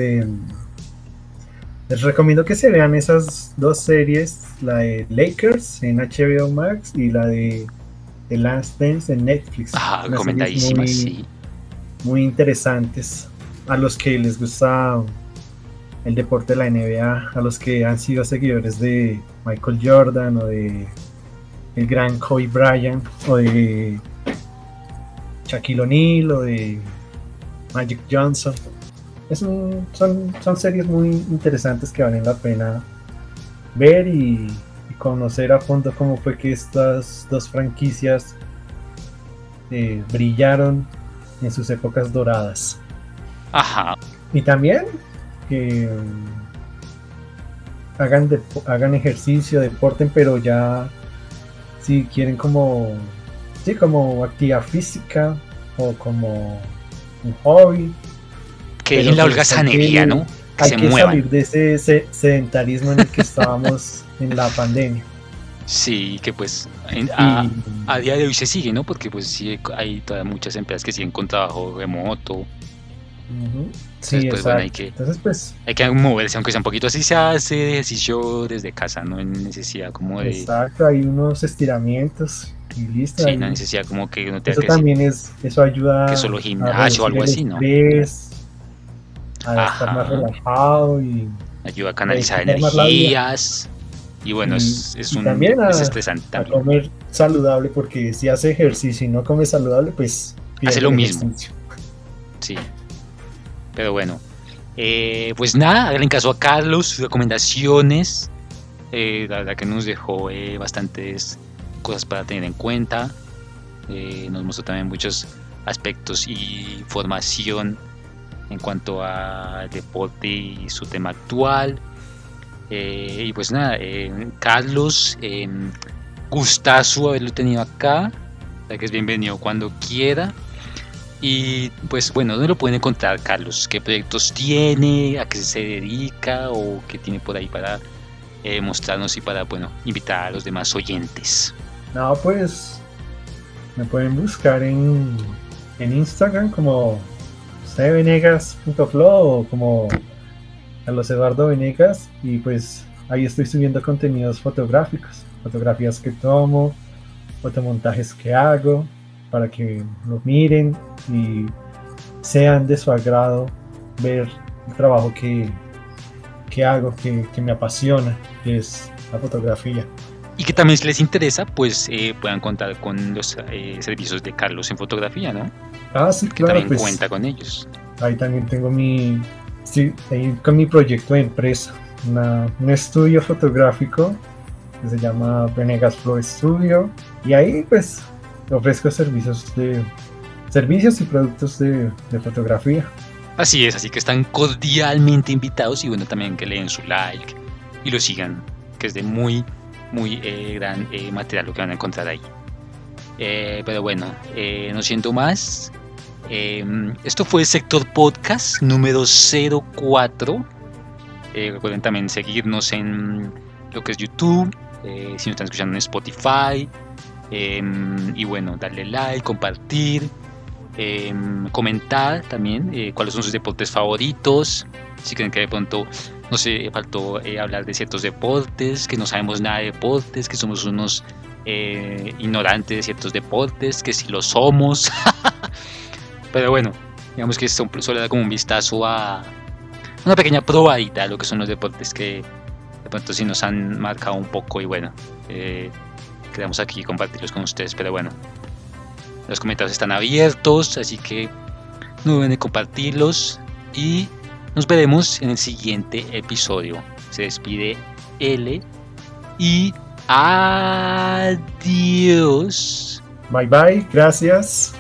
S2: les recomiendo que se vean esas dos series, la de Lakers en HBO Max y la de The Last Dance en Netflix.
S1: Ah, recomendadísimas, sí.
S2: Muy interesantes. A los que les gusta el deporte de la NBA, a los que han sido seguidores de Michael Jordan o de el gran Kobe Bryant o de Shaquille O'Neal o de Magic Johnson. Es son, son series muy interesantes que valen la pena ver y conocer a fondo cómo fue que estas dos franquicias eh, brillaron en sus épocas doradas.
S1: Ajá.
S2: Y también que hagan, hagan ejercicio, deporten, pero ya si quieren como, sí, como actividad física o como un hobby.
S1: Que en la holgazanería, ¿no?
S2: hay que salir de ese sedentarismo en el que estábamos en la pandemia.
S1: Sí, que pues a, día de hoy se sigue, ¿no? Porque pues sí hay todavía muchas empresas que siguen con trabajo remoto.
S2: Sí, pues, bueno, hay que, Entonces, pues,
S1: hay que moverse, aunque sea un poquito así, se hace ejercicio desde casa, no hay necesidad como de...
S2: Exacto, hay unos estiramientos y listo.
S1: Sí, no hay necesidad como que
S2: uno tenga eso también es, eso ayuda...
S1: Que solo gimnasio o algo así, ¿no?
S2: a estar más relajado y
S1: ayuda a canalizar energías y bueno es, es, un,
S2: también
S1: es estresante
S2: a comer saludable porque si hace ejercicio y no come saludable pues
S1: hace lo mismo. sí pero bueno eh, pues nada en caso a Carlos sus recomendaciones eh, la verdad que nos dejó eh, bastantes cosas para tener en cuenta nos mostró también muchos aspectos y formación en cuanto al deporte y su tema actual. Eh, y pues nada, eh, Carlos, eh, gustazo haberlo tenido acá, que es bienvenido cuando quiera. Y pues bueno, ¿dónde lo pueden encontrar Carlos? ¿Qué proyectos tiene? ¿A qué se dedica? ¿O qué tiene por ahí para eh, mostrarnos y para, bueno, invitar a los demás oyentes?
S2: No, pues me pueden buscar en, en Instagram como Venegas.flow o como a los Eduardo Venegas y pues ahí estoy subiendo contenidos fotográficos, fotografías que tomo, fotomontajes que hago para que lo miren y sean de su agrado ver el trabajo que, que hago, que, me apasiona, que es la fotografía.
S1: Y que también si les interesa, pues eh, puedan contar con los eh, servicios de Carlos en fotografía, ¿no?
S2: Ah, sí,
S1: que
S2: claro.
S1: También pues, cuenta con ellos.
S2: Ahí también tengo mi, sí, ahí con mi proyecto de empresa, un estudio fotográfico que se llama Venegas Flow Studio. Y ahí pues ofrezco servicios de servicios y productos de, fotografía.
S1: Así es, así que están cordialmente invitados y bueno, también que leen su like y lo sigan, que es de muy, muy eh, gran eh, material lo que van a encontrar ahí. Eh, pero bueno, no siento más. Em, esto fue Sector Podcast número 04. Eh, recuerden también seguirnos en lo que es YouTube, si nos están escuchando en Spotify. Em, y bueno, darle like, compartir, em, comentar también eh, cuáles son sus deportes favoritos. Si creen que de pronto, no sé, faltó hablar de ciertos deportes, que no sabemos nada de deportes, que somos unos ignorantes de ciertos deportes, que si lo somos. Pero bueno, digamos que esto solo da como un vistazo a una pequeña probadita de lo que son los deportes que de pronto sí nos han marcado un poco y bueno, queremos aquí compartirlos con ustedes. Pero bueno, los comentarios están abiertos, así que no deben de compartirlos y nos veremos en el siguiente episodio. Se despide L y adiós.
S2: Bye bye, gracias.